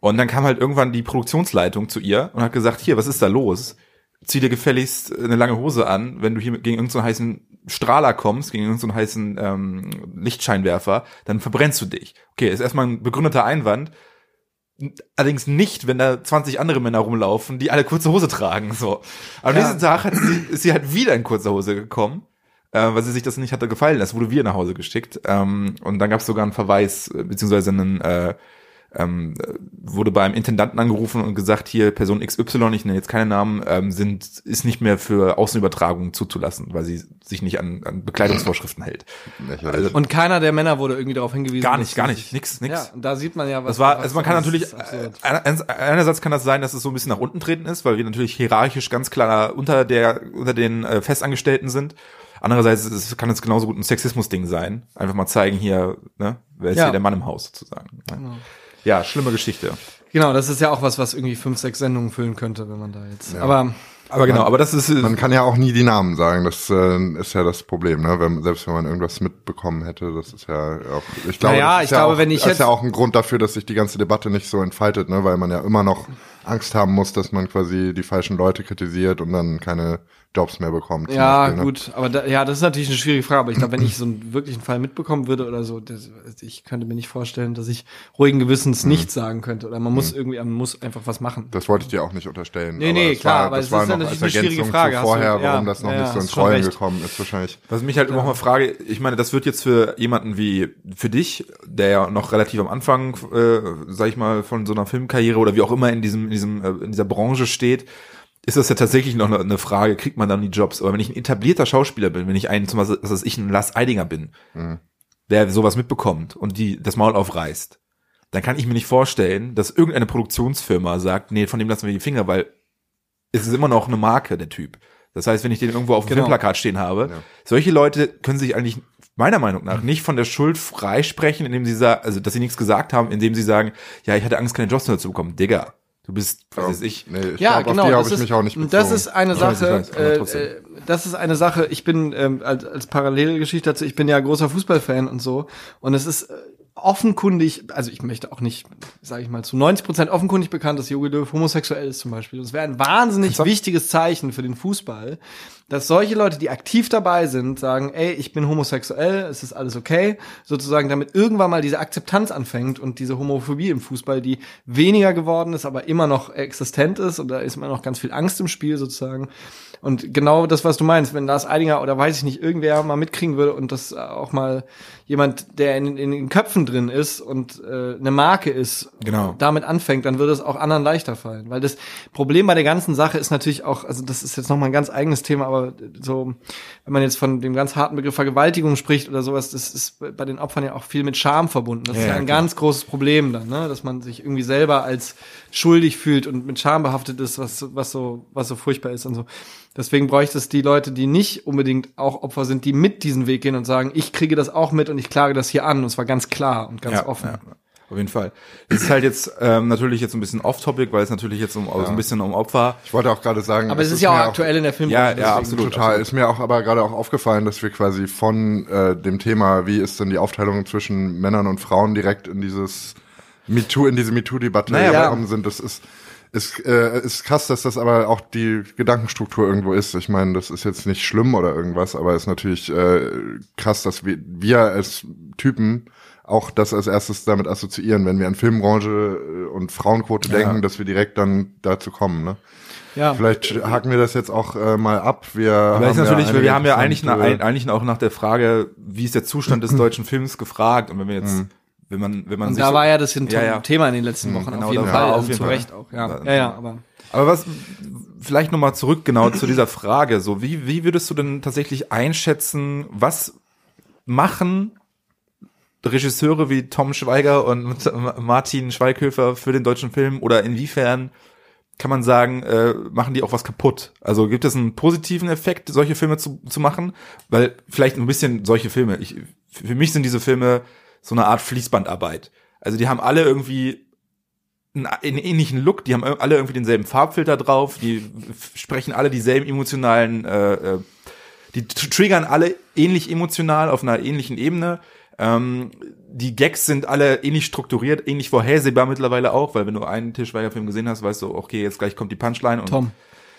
Und dann kam halt irgendwann die Produktionsleitung zu ihr und hat gesagt, hier, was ist da los? Zieh dir gefälligst eine lange Hose an, wenn du hier gegen irgendeinen so heißen Strahler kommst, gegen irgendeinen so heißen ähm, Lichtscheinwerfer, dann verbrennst du dich. Okay, ist erstmal ein begründeter Einwand. Allerdings nicht, wenn da 20 andere Männer rumlaufen, die alle kurze Hose tragen. So. Aber am Ja. nächsten Tag hat sie, ist sie halt wieder in kurzer Hose gekommen äh, weil sie sich das nicht hatte gefallen. Das wurde wir nach Hause geschickt. Ähm, und dann gab es sogar einen Verweis, äh, beziehungsweise einen, äh, ähm, äh, wurde beim Intendanten angerufen und gesagt, hier Person XY, ich nenne jetzt keine Namen, ähm, sind, ist nicht mehr für Außenübertragungen zuzulassen, weil sie sich nicht an, an Bekleidungsvorschriften hält. Lächerlich. Und keiner der Männer wurde irgendwie darauf hingewiesen. Gar nicht, gar nicht, nix, nix. Ja, da sieht man ja, was. Das war, also man kann natürlich, äh, einer- einerseits kann das sein, dass es so ein bisschen nach unten treten ist, weil wir natürlich hierarchisch ganz klar unter der, unter den äh, Festangestellten sind. Andererseits es- kann es genauso gut ein Sexismus-Ding sein. Einfach mal zeigen hier, ne, wer ist Ja. hier der Mann im Haus sozusagen. Ne? Ja, schlimme Geschichte. Genau, das ist ja auch was, was irgendwie fünf, sechs Sendungen füllen könnte, wenn man da jetzt. Ja. Aber Aber genau, aber das ist, äh, Man kann ja auch nie die Namen sagen, das äh, ist ja das Problem, ne? Wenn, selbst wenn man irgendwas mitbekommen hätte, das ist ja auch, ich glaube, Naja, das ist ich ja glaube, auch, wenn ich das ist ja auch ein Grund dafür, dass sich die ganze Debatte nicht so entfaltet, ne? Weil man ja immer noch Angst haben muss, dass man quasi die falschen Leute kritisiert und dann keine Jobs mehr bekommt. ja, Beispiel, ne? gut, aber da, ja, das ist natürlich eine schwierige Frage. Aber ich glaube, wenn ich so einen wirklichen Fall mitbekommen würde oder so, das, ich könnte mir nicht vorstellen, dass ich ruhigen Gewissens nichts sagen könnte. Oder man muss irgendwie, man muss einfach was machen. Das wollte ich dir auch nicht unterstellen. Nee, nee, klar, war, aber das es war ist ja noch natürlich als eine schwierige Frage, hast du- vorher, ja, warum das noch ja, nicht so ins Rollen recht. gekommen ist, wahrscheinlich. Was mich halt immer mal frage, ich meine, das wird jetzt für jemanden wie für dich, der ja noch relativ am Anfang, äh, sag ich mal, von so einer Filmkarriere oder wie auch immer in diesem, in diesem, äh, in dieser Branche steht, ist das ja tatsächlich noch eine, Frage, kriegt man dann die Jobs? Aber wenn ich ein etablierter Schauspieler bin, wenn ich ein, zum Beispiel, dass ich ein Lars Eidinger bin, der sowas mitbekommt und die das Maul aufreißt, dann kann ich mir nicht vorstellen, dass irgendeine Produktionsfirma sagt, nee, von dem lassen wir die Finger, weil es ist immer noch eine Marke, der Typ. Das heißt, wenn ich den irgendwo auf dem Genau. Filmplakat stehen habe, Ja. solche Leute können sich eigentlich meiner Meinung nach nicht von der Schuld freisprechen, indem sie sagen, also dass sie nichts gesagt haben, indem sie sagen, ja, ich hatte Angst, keine Jobs mehr zu bekommen. Digga, du bist, was weiß ich. Nee, ich Ja, glaub, genau. auf die habe das ich ist, mich auch nicht das bezogen. ist eine Sache. äh, äh, das ist eine Sache. Ich bin ähm, als, als Parallelgeschichte dazu. Ich bin ja großer Fußballfan und so. Und es ist äh, offenkundig, also ich möchte auch nicht, sage ich mal, zu 90 Prozent offenkundig bekannt, dass Jogi Löw homosexuell ist zum Beispiel. Das wäre ein wahnsinnig wichtiges Zeichen für den Fußball, dass solche Leute, die aktiv dabei sind, sagen, ey, ich bin homosexuell, es ist alles okay, sozusagen, damit irgendwann mal diese Akzeptanz anfängt und diese Homophobie im Fußball, die weniger geworden ist, aber immer noch existent ist und da ist immer noch ganz viel Angst im Spiel sozusagen. Und genau das, was du meinst, wenn Lars Eidinger oder weiß ich nicht, irgendwer mal mitkriegen würde und das auch mal jemand, der in, in den Köpfen drin ist und äh, eine Marke ist, Genau. damit anfängt, dann würde es auch anderen leichter fallen. Weil das Problem bei der ganzen Sache ist natürlich auch, also das ist jetzt nochmal ein ganz eigenes Thema, aber so, wenn man jetzt von dem ganz harten Begriff Vergewaltigung spricht oder sowas, das ist bei den Opfern ja auch viel mit Scham verbunden. Das Ja, ist ja ein klar. ganz großes Problem dann, ne? dass man sich irgendwie selber als schuldig fühlt und mit Scham behaftet ist, was, was so, was so furchtbar ist und so. Deswegen bräuchte es die Leute, die nicht unbedingt auch Opfer sind, die mit diesen Weg gehen und sagen, ich kriege das auch mit und ich klage das hier an. Und zwar ganz klar und ganz ja, offen. Ja, auf jeden Fall. Es ist halt jetzt ähm, natürlich jetzt ein bisschen off-topic, weil es natürlich jetzt um, also ein bisschen um Opfer. Ich wollte auch gerade sagen, Aber es ist ja auch aktuell in der Film. Ja, ja, absolut. Total. Ist mir auch aber gerade auch aufgefallen, dass wir quasi von äh, dem Thema, wie ist denn die Aufteilung zwischen Männern und Frauen direkt in dieses MeToo, in diese MeToo-Debatte Naja, gekommen sind. Das ist ist, äh, ist krass, dass das aber auch die Gedankenstruktur irgendwo ist. Ich meine, das ist jetzt nicht schlimm oder irgendwas, aber ist natürlich äh, krass, dass wir, wir als Typen auch das als erstes damit assoziieren, wenn wir an Filmbranche äh, und Frauenquote Ja. denken, dass wir direkt dann dazu kommen. Ne? ja. Vielleicht haken wir das jetzt auch äh, mal ab. Wir ist haben natürlich, ja wir haben ja eigentlich, nach, eigentlich auch nach der Frage, wie ist der Zustand des deutschen Films gefragt und wenn wir jetzt, wenn man, wenn man Und sich da war ja das ein Ja, ja. Thema in den letzten Wochen genau, auf jeden Fall. ja, auf jeden zu Fall. Recht auch. Ja, ja, ja aber Aber was, vielleicht nochmal zurück genau zu dieser Frage. So, wie, wie würdest du denn tatsächlich einschätzen, was machen Regisseure wie Tom Schweiger und Martin Schweighöfer für den deutschen Film oder inwiefern kann man sagen, äh, machen die auch was kaputt? Also gibt es einen positiven Effekt, solche Filme zu, zu machen? Weil vielleicht ein bisschen solche Filme, ich, für mich sind diese Filme so eine Art Fließbandarbeit. Also die haben alle irgendwie einen, einen ähnlichen Look, die haben alle irgendwie denselben Farbfilter drauf, die sprechen alle dieselben emotionalen, äh, äh, die triggern alle ähnlich emotional auf einer ähnlichen Ebene. Ähm, die Gags sind alle ähnlich strukturiert, ähnlich vorhersehbar mittlerweile auch, weil wenn du einen Tischweiger-Film gesehen hast, weißt du, okay, jetzt gleich kommt die Punchline und Tom.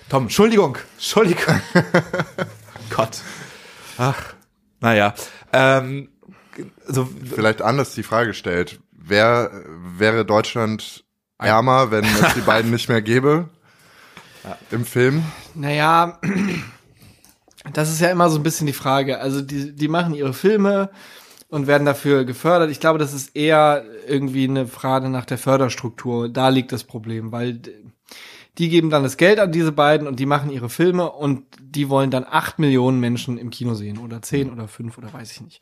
Tom, Entschuldigung, Entschuldigung. Gott. Ach, naja. Ähm, so, Vielleicht anders die Frage stellt. Wer wäre Deutschland ärmer, wenn es die beiden nicht mehr gäbe? Im Film? Naja, das ist ja immer so ein bisschen die Frage. Also die, die machen ihre Filme und werden dafür gefördert. Ich glaube, das ist eher irgendwie eine Frage nach der Förderstruktur. Da liegt das Problem, weil die geben dann das Geld an diese beiden und die machen ihre Filme und die wollen dann acht Millionen Menschen im Kino sehen oder zehn oder fünf oder weiß ich nicht.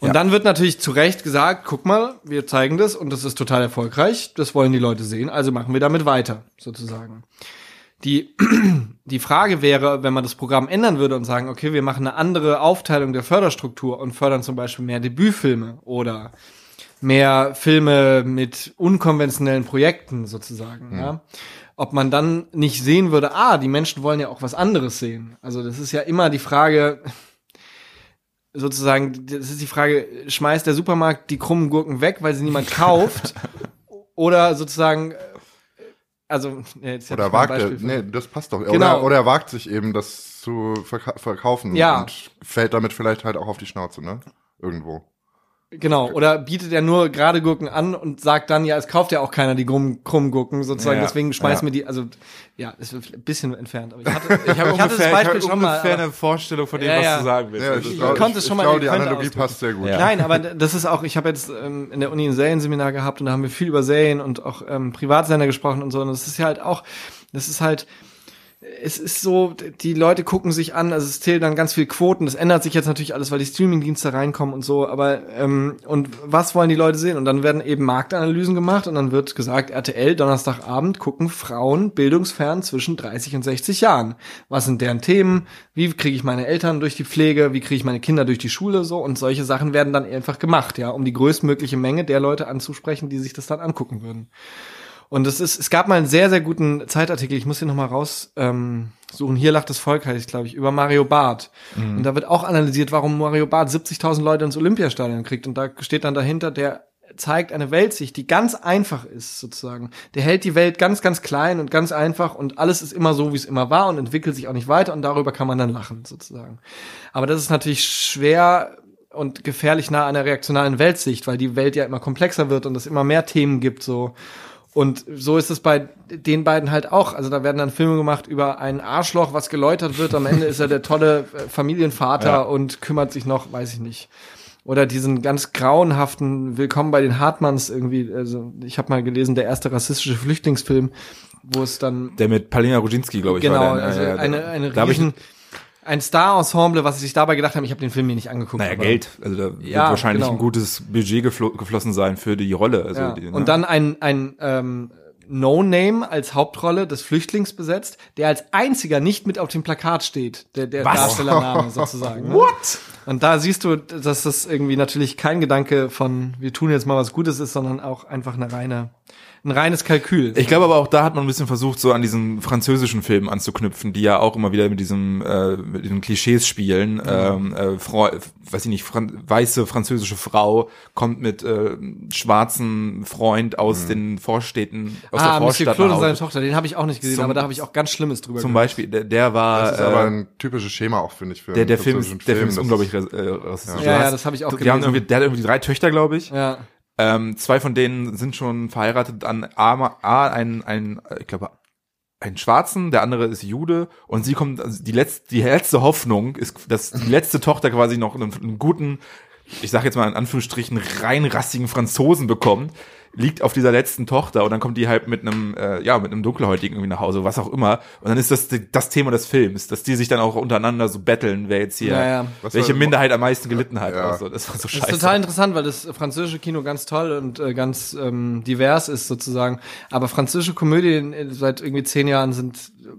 Und Ja. dann wird natürlich zu Recht gesagt, guck mal, wir zeigen das und das ist total erfolgreich, das wollen die Leute sehen, also machen wir damit weiter, sozusagen. Die, die Frage wäre, wenn man das Programm ändern würde und sagen, okay, wir machen eine andere Aufteilung der Förderstruktur und fördern zum Beispiel mehr Debütfilme oder mehr Filme mit unkonventionellen Projekten sozusagen, ja. Ob man dann nicht sehen würde, ah, die Menschen wollen ja auch was anderes sehen. Also das ist ja immer die Frage, sozusagen, das ist die Frage, schmeißt der Supermarkt die krummen Gurken weg, weil sie niemand kauft? oder sozusagen, äh, also, ja, jetzt Oder wagt er, nee, das passt doch. Genau. Oder, oder er wagt sich eben, das zu verka verkaufen Ja. und fällt damit vielleicht halt auch auf die Schnauze, ne? Irgendwo. Genau, oder bietet er nur gerade Gurken an und sagt dann, ja, es kauft ja auch keiner die krummen, Gurken, sozusagen, Ja, deswegen schmeißen ja. wir die, also, ja, ist ein bisschen entfernt, aber ich hatte, ich, hab, ich hatte das ungefähr, Beispiel ich schon mal. ungefähr eine Vorstellung von dem, Ja, was du sagen willst. Das ich, ist- glaub- konnte es ich, schon ich mal- glaube, die Analogie ausdrücken. passt sehr gut. Ja. Nein, aber das ist auch, ich habe jetzt ähm, in der Uni ein Serienseminar gehabt und da haben wir viel über Serien und auch ähm, Privatsender gesprochen und so. Und das ist ja halt auch, das ist halt, es ist so, die Leute gucken sich an, also es zählt dann ganz viel Quoten. Das ändert sich jetzt natürlich alles, weil die Streamingdienste reinkommen und so. Aber ähm, und was wollen die Leute sehen? Und dann werden eben Marktanalysen gemacht und dann wird gesagt, RTL Donnerstagabend gucken Frauen bildungsfern zwischen 30 und 60 Jahren. Was sind deren Themen? Wie kriege ich meine Eltern durch die Pflege? Wie kriege ich meine Kinder durch die Schule? So und solche Sachen werden dann einfach gemacht, ja, um die größtmögliche Menge der Leute anzusprechen, die sich das dann angucken würden. Und es ist, es gab mal einen sehr, sehr guten Zeitartikel, ich muss den nochmal raus ähm, suchen. Hier lacht das Volk, heißt glaube ich, über Mario Barth. Und da wird auch analysiert, warum Mario Barth 70.000 Leute ins Olympiastadion kriegt. Und da steht dann dahinter, der zeigt eine Weltsicht, die ganz einfach ist, sozusagen. Der hält die Welt ganz, ganz klein und ganz einfach und alles ist immer so, wie es immer war und entwickelt sich auch nicht weiter und darüber kann man dann lachen, sozusagen. Aber das ist natürlich schwer und gefährlich nah an der reaktionalen Weltsicht, weil die Welt ja immer komplexer wird und es immer mehr Themen gibt, so. Und so ist es bei den beiden halt auch. Also da werden dann Filme gemacht über ein Arschloch, was geläutert wird. Am Ende ist er der tolle äh, Familienvater Ja. und kümmert sich noch, weiß ich nicht, Oder diesen ganz grauenhaften Willkommen bei den Hartmanns irgendwie. Also ich habe mal gelesen, der erste rassistische Flüchtlingsfilm, wo es dann Der mit Palina Rudzinski, glaube ich, genau war der. also Ja, ja, eine eine da hab ich- riesen ein Star-Ensemble, was sie sich dabei gedacht haben. Ich habe den Film mir nicht angeguckt. Naja, Geld. Also da wird Ja, wahrscheinlich genau. ein gutes Budget geflo geflossen sein für die Rolle. Also Ja. die, ne? Und dann ein, ein ähm, No-Name als Hauptrolle des Flüchtlings besetzt, der als einziger nicht mit auf dem Plakat steht, der, der Was? Darstellername sozusagen. ne? What? Und da siehst du, dass das irgendwie natürlich kein Gedanke von wir tun jetzt mal was Gutes ist, sondern auch einfach eine reine, ein reines Kalkül. Ich glaube aber auch da hat man ein bisschen versucht, so an diesen französischen Filmen anzuknüpfen, die ja auch immer wieder mit diesem äh, mit diesen Klischees spielen. Ähm, äh, Frau, weiß ich nicht, Fran weiße französische Frau kommt mit äh, schwarzen Freund aus den Vorstädten, aus ah, der Monsieur Vorstadt Claude und seine. Tochter, den habe ich auch nicht gesehen, Zum- aber da habe ich auch ganz Schlimmes drüber Zum gehört. Beispiel, der, der war Das ist aber äh, ein typisches Schema auch, finde ich, für der, einen der Film ist, französischen der Film ist unglaublich äh, rassistisch. Ja, ja, das habe ich auch die haben gelesen. irgendwie, der hat irgendwie drei Töchter, glaube ich. Ja. Ähm, zwei von denen sind schon verheiratet an A, A ein, ein, ich glaube, einen Schwarzen, der andere ist Jude. Und sie kommt, also die letzte, die letzte Hoffnung ist, dass die letzte Tochter quasi noch einen, einen guten, ich sage jetzt mal in Anführungsstrichen, rein rassigen Franzosen bekommt, liegt auf dieser letzten Tochter und dann kommt die halt mit einem, äh, ja, mit einem Dunkelhäutigen irgendwie nach Hause, was auch immer. Und dann ist das das Thema des Films, dass die sich dann auch untereinander so betteln, wer jetzt hier, Ja, ja. Was welche war- Minderheit am meisten gelitten hat. Ja. Also, das war so Das scheiße. ist total interessant, weil das französische Kino ganz toll und äh, ganz ähm, divers ist sozusagen. Aber französische Komödien äh, seit irgendwie zehn Jahren sind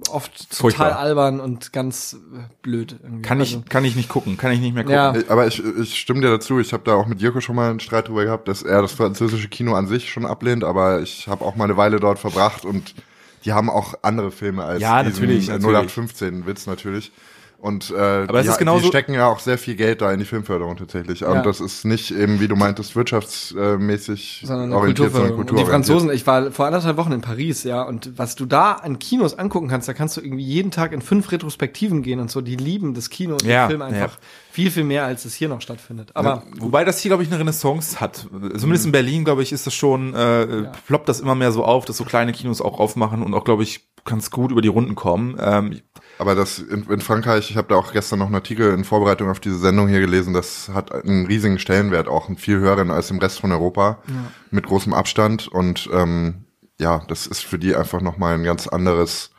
oft Furchtbar. total albern und ganz äh, blöd. Irgendwie. kann ich, Also, kann ich nicht gucken, kann ich nicht mehr gucken. Ja. Aber ich, ich stimme dir dazu. Ich habe da auch mit Jirko schon mal einen Streit drüber gehabt, dass er das französische Kino an sich schon ablehnt, aber ich habe auch mal eine Weile dort verbracht und die haben auch andere Filme als Ja, diesen natürlich, natürlich. 0815 Witz natürlich. Und äh, Aber es die, ist genauso- die stecken ja auch sehr viel Geld da in die Filmförderung tatsächlich. Ja. Und das ist nicht eben, wie du meintest, wirtschaftsmäßig sondern orientiert, sondern Kulturförderung. Und die. Franzosen, ich war vor anderthalb Wochen in Paris, ja, und was du da an Kinos angucken kannst, da kannst du irgendwie jeden Tag in fünf Retrospektiven gehen und so, die lieben das Kino und Ja, den Film einfach viel, viel mehr, als es hier noch stattfindet. Aber Wobei das hier, glaube ich, eine Renaissance hat. Zumindest in Berlin, glaube ich, ist das schon, äh, ploppt das immer mehr so auf, dass so kleine Kinos auch aufmachen und auch, glaube ich, ganz gut über die Runden kommen. Ähm, Aber das in, in Frankreich, ich habe da auch gestern noch einen Artikel in Vorbereitung auf diese Sendung hier gelesen, das hat einen riesigen Stellenwert, auch einen viel höheren als im Rest von Europa, mit großem Abstand. Und ähm, ja, das ist für die einfach nochmal ein ganz anderes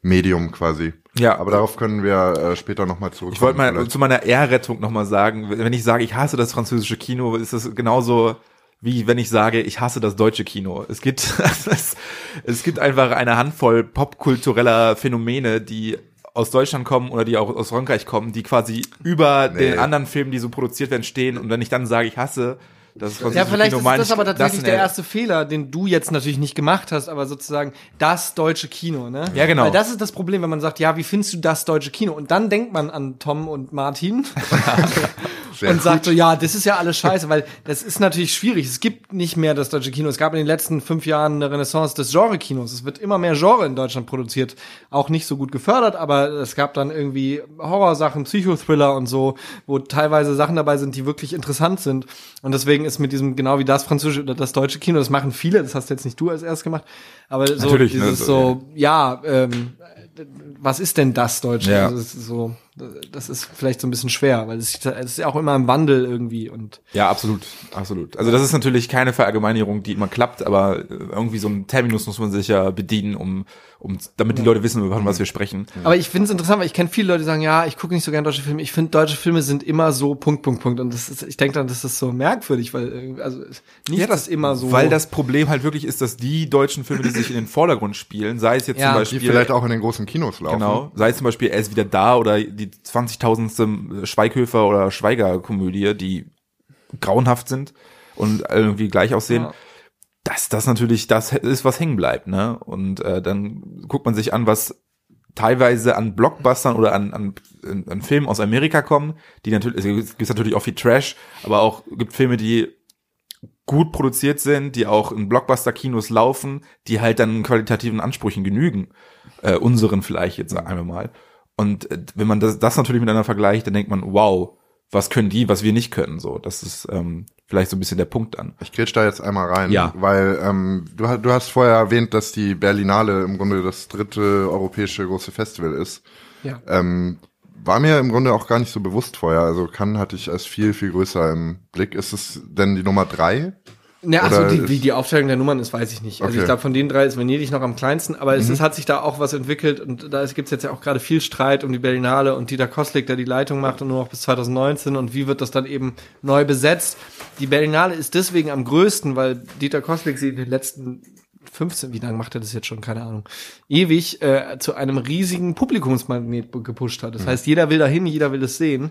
Medium quasi. Ja. Aber darauf können wir äh, später nochmal zurückkommen. ich wollte mal vielleicht. zu meiner Ehrrettung nochmal sagen, wenn ich sage, ich hasse das französische Kino, ist das genauso wie wenn ich sage, ich hasse das deutsche Kino. Es gibt, es, es gibt einfach eine Handvoll popkultureller Phänomene, die aus Deutschland kommen oder die auch aus Frankreich kommen, die quasi über Nee. den anderen Filmen, die so produziert werden, stehen. Und wenn ich dann sage, ich hasse das Ja, französische vielleicht Kino, ist das ich aber tatsächlich in der erste Fehler, den du jetzt natürlich nicht gemacht hast, aber sozusagen das deutsche Kino, ne? Ja, genau. Weil das ist das Problem, wenn man sagt, ja, wie findest du das deutsche Kino? Und dann denkt man an Tom und Martin Sehr und gut. sagt so, ja, das ist ja alles scheiße, weil das ist natürlich schwierig. Es gibt nicht mehr das deutsche Kino. Es gab in den letzten fünf Jahren eine Renaissance des Genre-Kinos. Es wird immer mehr Genre in Deutschland produziert. Auch nicht so gut gefördert, aber es gab dann irgendwie Horrorsachen, Psychothriller und so, wo teilweise Sachen dabei sind, die wirklich interessant sind. Und deswegen ist mit diesem, genau wie das französische oder das deutsche Kino, das machen viele, das hast jetzt nicht du als erst gemacht, aber so Natürlich, ne, dieses so, so, ja, ähm, was ist denn das Deutsche? Ja. Also so, das ist vielleicht so ein bisschen schwer, weil es, es ist ja auch immer im Wandel irgendwie und Ja, absolut, absolut. Also das ist natürlich keine Verallgemeinerung, die immer klappt, aber äh, irgendwie so ein Terminus muss man sich ja bedienen, um, um damit die Leute wissen, über was wir sprechen. Aber ich finde es interessant, weil ich kenne viele Leute, die sagen, ja, ich gucke nicht so gerne deutsche Filme. Ich finde, deutsche Filme sind immer so Punkt, Punkt, Punkt. Und das ist, ich denke dann, das ist so merkwürdig, weil irgendwie- also nicht das immer so. Weil das Problem halt wirklich ist, dass die deutschen Filme, die sich in den Vordergrund spielen, sei es jetzt Ja. zum die Beispiel vielleicht auch in den großen Kinos laufen. Genau, sei es zum Beispiel Er ist wieder da oder die 20.000. Schweighöfer oder Schweiger-Komödie, die grauenhaft sind und irgendwie gleich aussehen. Ja. Dass das natürlich das ist, was hängen bleibt, ne? Und äh, dann guckt man sich an, was teilweise an Blockbustern oder an, an, an Filmen aus Amerika kommen, die natürlich, es gibt natürlich auch viel Trash, aber auch gibt Filme, die gut produziert sind, die auch in Blockbuster-Kinos laufen, die halt dann qualitativen Ansprüchen genügen. Äh, unseren vielleicht jetzt sagen wir mal. Und äh, wenn man das, das natürlich miteinander vergleicht, dann denkt man, wow, was können die, was wir nicht können. So, das ist ähm, vielleicht so ein bisschen der Punkt an. Ich grätsch da jetzt einmal rein, Ja. weil ähm, du, du hast vorher erwähnt, dass die Berlinale im Grunde das dritte europäische große Festival ist. ja. Ähm, war mir im Grunde auch gar nicht so bewusst vorher. Also Cannes hatte ich als viel, viel größer im Blick. Ist es denn die Nummer drei? Ja, also die, wie die Aufteilung der Nummern ist, weiß ich nicht. Also Okay. ich glaube, von den drei ist Venedig noch am kleinsten, aber Mhm. es ist, hat sich da auch was entwickelt und da gibt es jetzt ja auch gerade viel Streit um die Berlinale und Dieter Koslik, der die Leitung macht und nur noch bis 2019 und wie wird das dann eben neu besetzt. Die Berlinale ist deswegen am größten, weil Dieter Koslik sie in den letzten 15, wie lange macht er das jetzt schon, keine Ahnung, ewig äh, zu einem riesigen Publikumsmagnet gepusht hat. Das heißt, jeder will dahin, jeder will es sehen.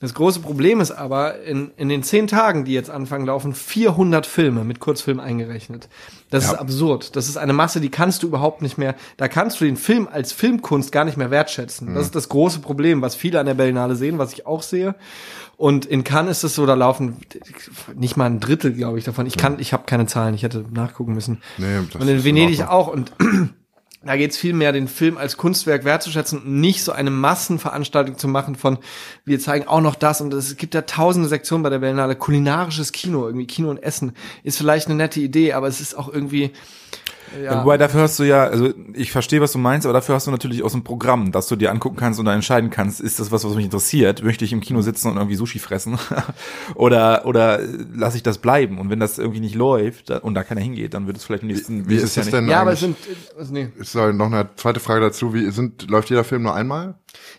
Das große Problem ist aber, in, in den zehn Tagen, die jetzt anfangen, laufen 400 Filme mit Kurzfilm eingerechnet. Das ist absurd. Das ist eine Masse, die kannst du überhaupt nicht mehr, da kannst du den Film als Filmkunst gar nicht mehr wertschätzen. Das ist das große Problem, was viele an der Berlinale sehen, was ich auch sehe. Und in Cannes ist es so, da laufen nicht mal ein Drittel, glaube ich, davon. Ich kann, ich habe keine Zahlen, ich hätte nachgucken müssen. Nee, das und in Venedig auch. Und da geht es viel mehr, den Film als Kunstwerk wertzuschätzen und nicht so eine Massenveranstaltung zu machen von, wir zeigen auch noch das und es gibt ja tausende Sektionen bei der Berlinale. Kulinarisches Kino, irgendwie Kino und Essen ist vielleicht eine nette Idee, aber es ist auch irgendwie, ja, Wobei dafür hast du ja, also ich verstehe, was du meinst, aber dafür hast du natürlich aus dem Programm, dass du dir angucken kannst und dann entscheiden kannst, ist das was, was mich interessiert? Möchte ich im Kino sitzen und irgendwie Sushi fressen? oder oder lasse ich das bleiben? Und wenn das irgendwie nicht läuft und da keiner hingeht, dann wird es vielleicht im nächsten Wie nächstes ist das nicht- denn ja, aber es sind, also nee. Ist da noch eine zweite Frage dazu. Wie sind, läuft jeder Film nur einmal?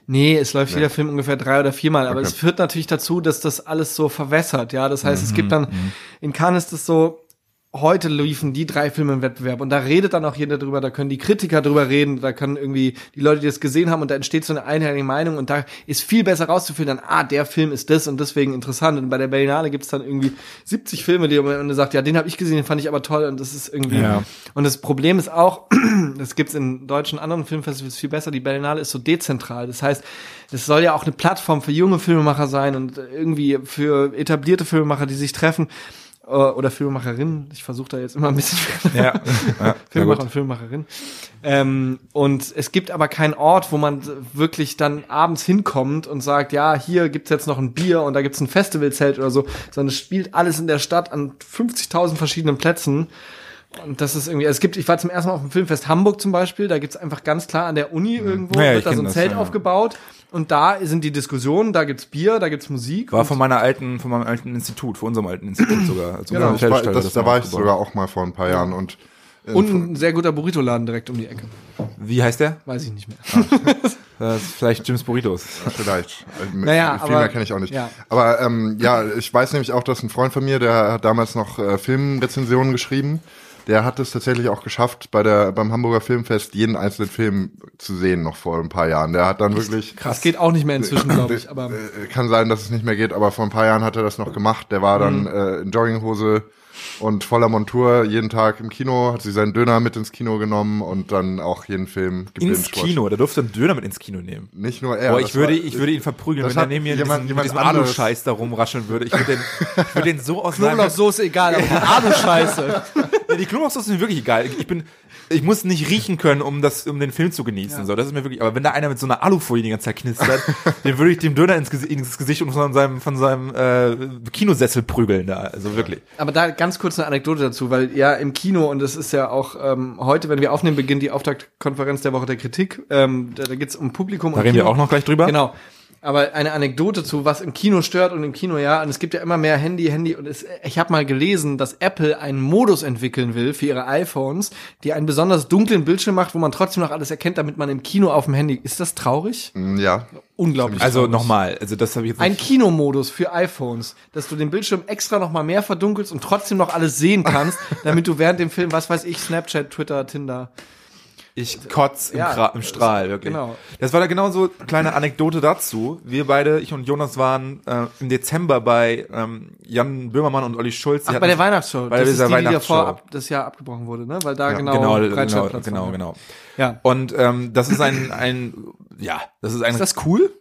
Nee, es läuft jeder Film ungefähr drei oder viermal, aber Okay. es führt natürlich dazu, dass das alles so verwässert, ja. Das heißt, es Mhm, gibt dann, in Cannes ist es so, heute liefen die drei Filme im Wettbewerb und da redet dann auch jeder drüber, da können die Kritiker drüber reden, da können irgendwie die Leute, die das gesehen haben und da entsteht so eine einheitliche Meinung und da ist viel besser rauszufiltern, ah, der Film ist das und deswegen interessant und bei der Berlinale gibt's dann irgendwie 70 Filme, die man Ende sagt, ja, den habe ich gesehen, den fand ich aber toll und das ist irgendwie Ja. und das Problem ist auch, das gibt's in deutschen anderen Filmfestivals viel besser, die Berlinale ist so dezentral. Das heißt, es soll ja auch eine Plattform für junge Filmemacher sein und irgendwie für etablierte Filmemacher, die sich treffen oder Filmemacherinnen. Ich versuche da jetzt immer ein bisschen Ja, ja Filmemacher und Filmemacherinnen. Ähm, und es gibt aber keinen Ort, wo man wirklich dann abends hinkommt und sagt, ja, hier gibt's jetzt noch ein Bier und da gibt's ein Festivalzelt oder so, sondern es spielt alles in der Stadt an 50.000 verschiedenen Plätzen. Und das ist irgendwie, es gibt, ich war zum ersten Mal auf dem Filmfest Hamburg zum Beispiel, da gibt's einfach ganz klar an der Uni irgendwo, Ja, wird da so ein das, Zelt ja. aufgebaut und da sind die Diskussionen, da gibt's Bier, da gibt's Musik. War von meiner alten, von meinem alten Institut, von unserem alten Institut sogar. Also Genau. Ich war, das, das da war ich aufgebaut. sogar auch mal vor ein paar Jahren und äh, und ein sehr guter Burrito-Laden direkt um die Ecke. Wie heißt der? Weiß ich nicht mehr. Das ist vielleicht Jims Burritos. Vielleicht. Äh, Naja, viel aber- mehr kenne ich auch nicht. ja. Aber ähm, ja, ich weiß nämlich auch, dass ein Freund von mir, der hat damals noch äh, Filmrezensionen geschrieben. Der hat es tatsächlich auch geschafft, bei der beim Hamburger Filmfest jeden einzelnen Film zu sehen, noch vor ein paar Jahren. Der hat dann wirklich Das geht auch nicht mehr inzwischen, glaube ich, aber. Äh, Kann sein, dass es nicht mehr geht, aber vor ein paar Jahren hat er das noch gemacht. Der war dann Mhm. äh, in Jogginghose und voller Montur jeden Tag im Kino, hat sich seinen Döner mit ins Kino genommen und dann auch jeden Film Ins. Kino, der durfte einen Döner mit ins Kino nehmen. Nicht nur er. Boah, ich würde, war- ich würde ihn verprügeln, wenn er neben mir jemand- diesen, jemand Alu-Scheiß da rumrascheln würde. Ich würde den, ich würde den so aus. Knoblauchsoße egal, aber Alu-Scheiße. Ja, die Knoblauchsoße ist mir wirklich egal. Ich bin, ich muss nicht riechen können, um das, um den Film zu genießen. So, das ist mir wirklich. Aber wenn da einer mit so einer Alufolie die ganze Zeit knistert, den würde ich dem Döner ins, ins Gesicht und von seinem, von seinem äh, Kinosessel prügeln da. Also wirklich. Aber da ganz kurz eine Anekdote dazu, weil ja im Kino, und das ist ja auch ähm, heute, wenn wir aufnehmen, beginnt die Auftaktkonferenz der Woche der Kritik. Ähm, da da geht's um Publikum. Da reden wir Kino. auch noch gleich drüber. Genau. Aber eine Anekdote zu, was im Kino stört und im Kino ja, und es gibt ja immer mehr Handy, Handy und es, ich habe mal gelesen, dass Apple einen Modus entwickeln will für ihre iPhones, die einen besonders dunklen Bildschirm macht, wo man trotzdem noch alles erkennt, damit man im Kino auf dem Handy. Ist das traurig? Mm, Ja. Unglaublich. Also nochmal, also das habe ich jetzt Ein. Kinomodus für iPhones, dass du den Bildschirm extra noch mal mehr verdunkelst und trotzdem noch alles sehen kannst, damit du während dem Film, was weiß ich, Snapchat, Twitter, Tinder. Ich kotz im, Ja, im Strahl, wirklich. genau. Das war da genau so eine kleine Anekdote dazu. Wir beide, ich und Jonas, waren äh, im Dezember bei ähm, Jan Böhmermann und Olli Schulz. Die Ach, bei der Weihnachtsshow. Bei das ist dieser die, die Weihnachtsshow. davor ab, das Jahr abgebrochen wurde, ne? Weil da Ja, genau, Genau, genau, genau, war. genau. Ja. Und ähm, das ist ein, ein, ja, das ist ein. Ist das cool?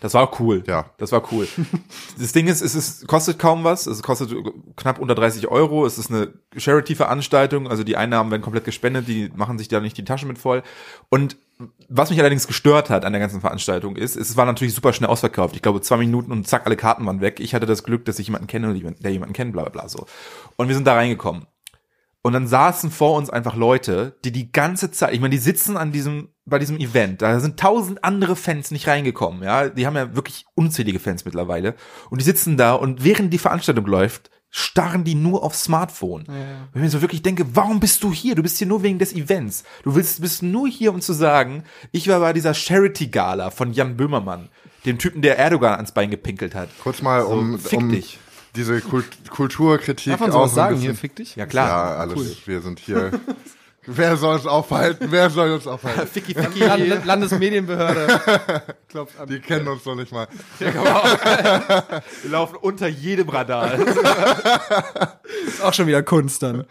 Das war cool. Ja. Das war cool. das Ding ist, es ist, kostet kaum was. Es kostet knapp unter 30 Euro. Es ist eine Charity-Veranstaltung. Also die Einnahmen werden komplett gespendet. Die machen sich da nicht die Taschen mit voll. Und was mich allerdings gestört hat an der ganzen Veranstaltung ist, es war natürlich super schnell ausverkauft. Ich glaube, zwei Minuten und zack, alle Karten waren weg. Ich hatte das Glück, dass ich jemanden kenne, der jemanden kennt, bla, bla, bla, so. Und wir sind da reingekommen. Und dann saßen vor uns einfach Leute, die die ganze Zeit, ich meine, die sitzen an diesem, bei diesem Event, da sind tausend andere Fans nicht reingekommen, ja. Die haben ja wirklich unzählige Fans mittlerweile. Und die sitzen da und während die Veranstaltung läuft, starren die nur aufs Smartphone. Wenn ich mir so wirklich denke, warum bist du hier? Du bist hier nur wegen des Events. Du willst, bist nur hier, um zu sagen, ich war bei dieser Charity-Gala von Jan Böhmermann, dem Typen, der Erdogan ans Bein gepinkelt hat. Kurz mal, So, um, fick um dich. Diese Kult Kulturkritik Darf man auch sowas sagen bisschen- hier, fick dich? Ja klar. Ja, alles. Wir sind hier. Wer soll uns aufhalten? Wer soll uns aufhalten? Ficky, ficky. Land Landesmedienbehörde klopft an. Die kennen uns doch nicht mal. Wir laufen unter jedem Radar. Ist auch schon wieder Kunst dann.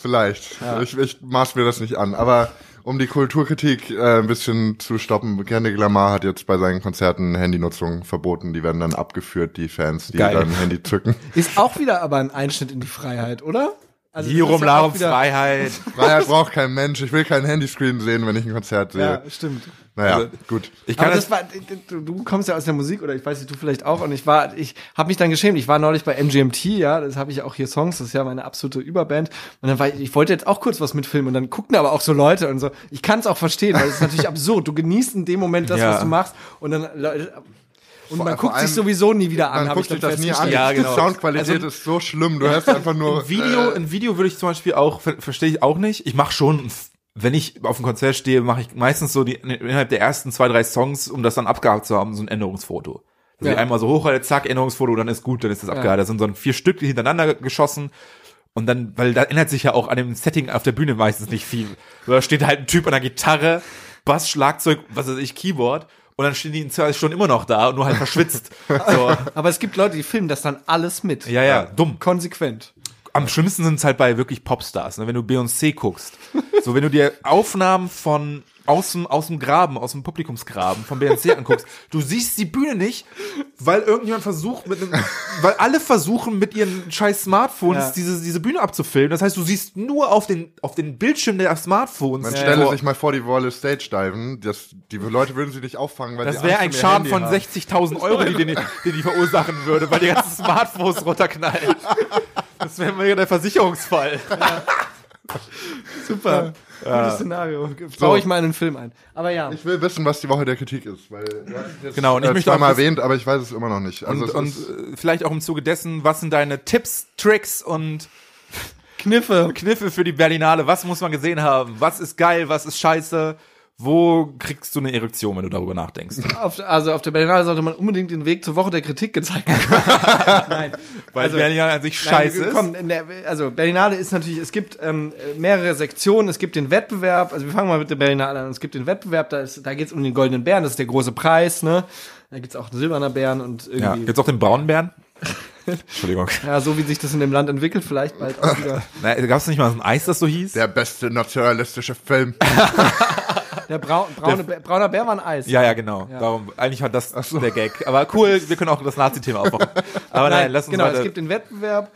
Vielleicht. Ich, ich maß mir das nicht an. Aber um die Kulturkritik äh, ein bisschen zu stoppen, Kendrick Lamar hat jetzt bei seinen Konzerten Handynutzung verboten. Die werden dann abgeführt, die Fans, die Geil. dann Handy zücken. Ist auch wieder aber ein Einschnitt in die Freiheit, oder? Also Hierum, Larum, Freiheit. Freiheit braucht kein Mensch. Ich will keinen Handyscreen sehen, wenn ich ein Konzert sehe. Ja, stimmt. Naja, Also, gut. Ich kann Aber das, das war, du, du kommst ja aus der Musik oder ich weiß nicht, du vielleicht auch und ich war, ich habe mich dann geschämt. Ich war neulich bei MGMT, ja, das habe ich ja auch hier Songs, das ist ja meine absolute Überband und dann war ich, ich wollte jetzt auch kurz was mitfilmen und dann guckten aber auch so Leute und so. Ich kann es auch verstehen, weil es ist natürlich absurd. Du genießt in dem Moment das, Ja. was du machst und dann Leute- und Vor- man vor guckt sich allem- sowieso nie wieder an. Man hab guckt ich sich das nie an. Ja, genau. Die Soundqualität Also- ist so schlimm. Du hörst einfach nur. ein Video, äh, ein Video würde ich zum Beispiel auch, ver verstehe ich auch nicht. Ich mache schon, wenn ich auf einem Konzert stehe, mache ich meistens so die, innerhalb der ersten zwei, drei Songs, um das dann abgehakt zu haben, so ein Änderungsfoto. Dass Ja. ich einmal so hochhalte, zack, Änderungsfoto, dann ist gut, dann ist das abgehakt. Das sind so ein vier Stück hintereinander geschossen. Und dann, weil da ändert sich ja auch an dem Setting auf der Bühne meistens nicht viel. Da steht halt ein Typ an der Gitarre, Bass, Schlagzeug, was weiß ich, Keyboard. Und dann stehen die in zwei Stunden immer noch da und nur halt verschwitzt. so. Aber es gibt Leute, die filmen das dann alles mit. Ja, ja, dumm. Konsequent. am schlimmsten sind es halt bei wirklich Popstars, ne? wenn du Beyoncé guckst. So, wenn du dir Aufnahmen von aus dem, aus dem Graben, aus dem Publikumsgraben von Beyoncé anguckst, du siehst die Bühne nicht, weil irgendjemand versucht mit einem, weil alle versuchen mit ihren scheiß Smartphones Ja. diese, diese Bühne abzufilmen. Das heißt, du siehst nur auf den, auf den Bildschirm der Smartphones. Man Ja. stelle So, sich mal vor, die Wolle Stage diven. Das, die Leute würden sie nicht auffangen, weil das sie wäre ein Schaden von haben. 60.000 Euro, die, den, den die verursachen würde, weil die ganzen Smartphones runterknallen. Das wäre mir der Versicherungsfall. Super. Gutes Szenario. Baue ich mal in einen Film ein. Aber ja. Ich will wissen, was die Woche der Kritik ist, weil du hast jetzt, Genau, und ich äh, möchte zweimal erwähnt, aber ich weiß es immer noch nicht. Also und, und äh, vielleicht auch im Zuge dessen, was sind deine Tipps, Tricks und Kniffe. Kniffe für die Berlinale? Was muss man gesehen haben? Was ist geil? Was ist scheiße? Wo kriegst du eine Erektion, wenn du darüber nachdenkst? Auf, also auf der Berlinale sollte man unbedingt den Weg zur Woche der Kritik gezeigt haben. Nein. Weil Also- Berlinale an sich Nein, scheiße ist. komm, in der, also Berlinale ist natürlich, es gibt ähm, mehrere Sektionen, es gibt den Wettbewerb, also wir fangen mal mit der Berlinale an, es gibt den Wettbewerb, da, ist, da geht es um den goldenen Bären, das ist der große Preis, ne? Da gibt's auch einen silberner Bären und Ja, irgendwie, gibt's auch den braunen Bären? Entschuldigung. ja, so wie sich das in dem Land entwickelt, vielleicht bald auch wieder. Na, gab's nicht mal so ein Eis, das so hieß? der beste nationalistische Film. Der Brau braune Bär, brauner Bär war ein Eis. ja, ja, genau. Darum, eigentlich war das der Gag. Aber cool, wir können auch das Nazi-Thema aufmachen. Aber nein, lass uns genau, weiter. es gibt den Wettbewerb.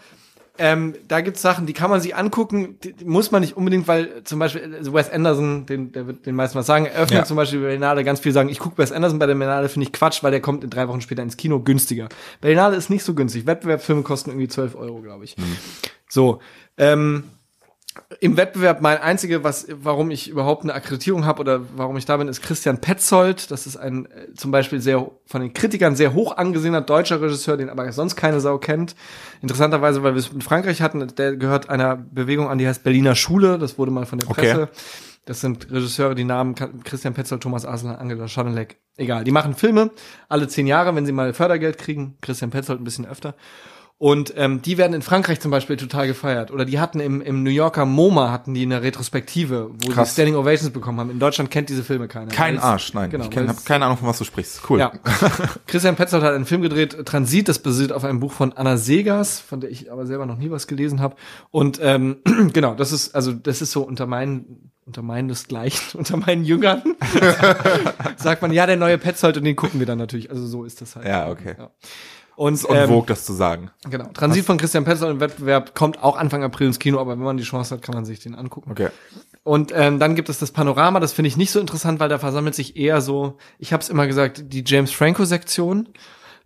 Ähm, da gibt's Sachen, die kann man sich angucken, die, die muss man nicht unbedingt, weil zum Beispiel also Wes Anderson, den, der wird den meisten was sagen, eröffnet Ja. zum Beispiel die Berlinale ganz viel sagen, ich gucke Wes Anderson bei der Berlinale, finde ich Quatsch, weil der kommt in drei Wochen später ins Kino günstiger. Berlinale ist nicht so günstig. Wettbewerbsfilme kosten irgendwie 12 Euro, glaube ich. So, ähm, im Wettbewerb mein einzige, was, warum ich überhaupt eine Akkreditierung habe oder warum ich da bin, ist Christian Petzold. Das ist ein äh, zum Beispiel sehr von den Kritikern sehr hoch angesehener deutscher Regisseur, den aber sonst keine Sau kennt. Interessanterweise, weil wir es in Frankreich hatten, der gehört einer Bewegung an, die heißt Berliner Schule. Das wurde mal von der Okay. Presse. Das sind Regisseure, die Namen Christian Petzold, Thomas Aslan, Angela Schonelek. Egal, die machen Filme alle zehn Jahre, wenn sie mal Fördergeld kriegen. Christian Petzold ein bisschen öfter. Und ähm, die werden in Frankreich zum Beispiel total gefeiert. Oder die hatten im, im New Yorker MoMA hatten die eine Retrospektive, wo Krass. sie Standing Ovations bekommen haben. In Deutschland kennt diese Filme keiner. Kein Arsch, nein. Genau, ich kenn, weil's- hab keine Ahnung, von was du sprichst. Cool. ja. Christian Petzold hat einen Film gedreht, Transit, das basiert auf einem Buch von Anna Segers, von der ich aber selber noch nie was gelesen habe. Und ähm, genau, das ist, also das ist so unter meinen, unter meinesgleichen, unter meinen Jüngern, sagt man, ja, der neue Petzold und den gucken wir dann natürlich. Also so ist das halt. Ja, okay. Und, Und ähm, wog das zu sagen. Genau. Transit von Christian Petzold im Wettbewerb kommt auch Anfang April ins Kino, aber wenn man die Chance hat, kann man sich den angucken. Okay. Und ähm, dann gibt es das Panorama, das finde ich nicht so interessant, weil da versammelt sich eher so, ich habe es immer gesagt, die James Franco-Sektion.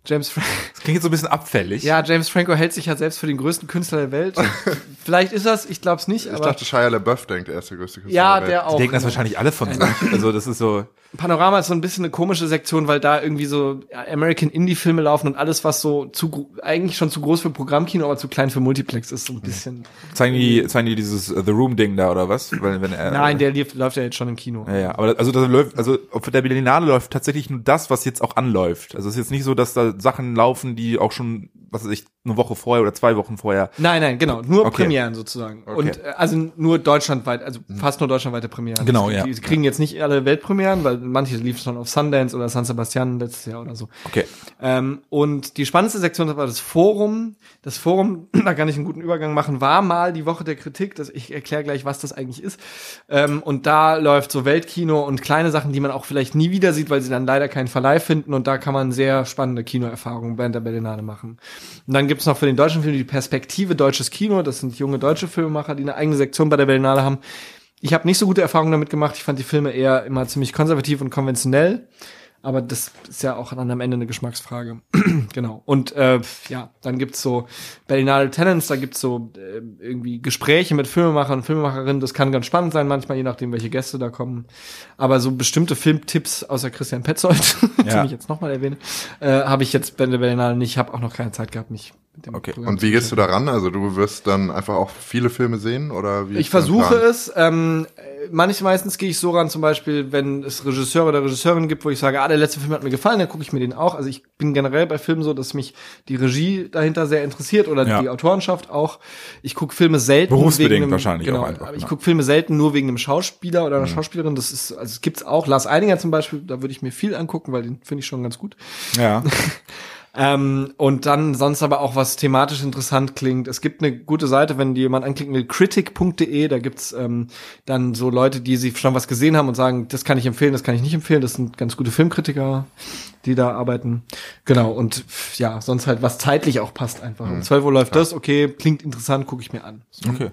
James Franco. Das klingt jetzt so ein bisschen abfällig. Ja, James Franco hält sich ja selbst für den größten Künstler der Welt. Vielleicht ist das, ich glaube es nicht, Ich aber dachte, Shia LaBeouf denkt, er ist der größte Künstler ja, der Welt. der Die auch. denken das wahrscheinlich alle von sich. Also das ist so. Panorama ist so ein bisschen eine komische Sektion, weil da irgendwie so American Indie-Filme laufen und alles, was so zu eigentlich schon zu groß für Programmkino, aber zu klein für Multiplex ist, so ein bisschen. Zeigen die, zeigen die dieses äh, The Room-Ding da oder was? Weil, wenn er, Nein, der lief, läuft ja jetzt schon im Kino. Ja, ja, aber also das läuft, also auf der Berlinale läuft tatsächlich nur das, was jetzt auch anläuft. Also es ist jetzt nicht so, dass da Sachen laufen, die auch schon, was weiß ich, eine Woche vorher oder zwei Wochen vorher. Nein, nein, genau, nur Okay. Premieren sozusagen. Okay. Und äh, also nur deutschlandweit, also fast nur deutschlandweite Premieren. Genau, die, ja. Die kriegen jetzt nicht alle Weltpremieren, weil manche liefen schon auf Sundance oder San Sebastian letztes Jahr oder so. Okay. Ähm, und die spannendste Sektion war das Forum. Das Forum, da kann ich einen guten Übergang machen, war mal die Woche der Kritik. Das, ich erkläre gleich, was das eigentlich ist. Ähm, und da läuft so Weltkino und kleine Sachen, die man auch vielleicht nie wieder sieht, weil sie dann leider keinen Verleih finden. Und da kann man sehr spannende Kinoerfahrungen während der Berlinale machen. Und dann gibt's noch für den deutschen Film die Perspektive Deutsches Kino. Das sind junge deutsche Filmemacher, die eine eigene Sektion bei der Berlinale haben. Ich habe nicht so gute Erfahrungen damit gemacht. Ich fand die Filme eher immer ziemlich konservativ und konventionell. Aber das ist ja auch dann am Ende eine Geschmacksfrage. genau. Und äh, ja, dann gibt's so Berlinale Tenants, da gibt's so äh, irgendwie Gespräche mit Filmemachern und Filmemacherinnen. Das kann ganz spannend sein, manchmal, je nachdem, welche Gäste da kommen. Aber so bestimmte Filmtipps außer Christian Petzold, Ja. den ich jetzt nochmal erwähne, äh, habe ich jetzt bei der Berlinale nicht. Ich habe auch noch keine Zeit gehabt, mich Okay. Und wie gehst du daran? Also du wirst dann einfach auch viele Filme sehen oder wie? Ich versuche es. Ähm, äh, manch, meistens gehe ich so ran, zum Beispiel, wenn es Regisseur oder Regisseurin gibt, wo ich sage, ah, der letzte Film hat mir gefallen, dann gucke ich mir den auch. Also ich bin generell bei Filmen so, dass mich die Regie dahinter sehr interessiert oder Ja. die Autorenschaft auch. Ich gucke Filme selten Berufsbedingt wegen einem, wahrscheinlich genau, auch einfach, Ich ja. gucke Filme selten nur wegen einem Schauspieler oder einer Mhm. Schauspielerin. Das ist, also es gibt's auch. Lars Eidinger zum Beispiel, da würde ich mir viel angucken, weil den finde ich schon ganz gut. Ja. Ähm, und dann sonst aber auch was thematisch interessant klingt. Es gibt eine gute Seite, wenn die jemand anklicken will, critic.de, da gibt's ähm, dann so Leute, die sie schon was gesehen haben und sagen, das kann ich empfehlen, das kann ich nicht empfehlen. Das sind ganz gute Filmkritiker, die da arbeiten. Genau, und ja, sonst halt was zeitlich auch passt einfach. Um 12 Uhr läuft das, okay, klingt interessant, gucke ich mir an. Okay.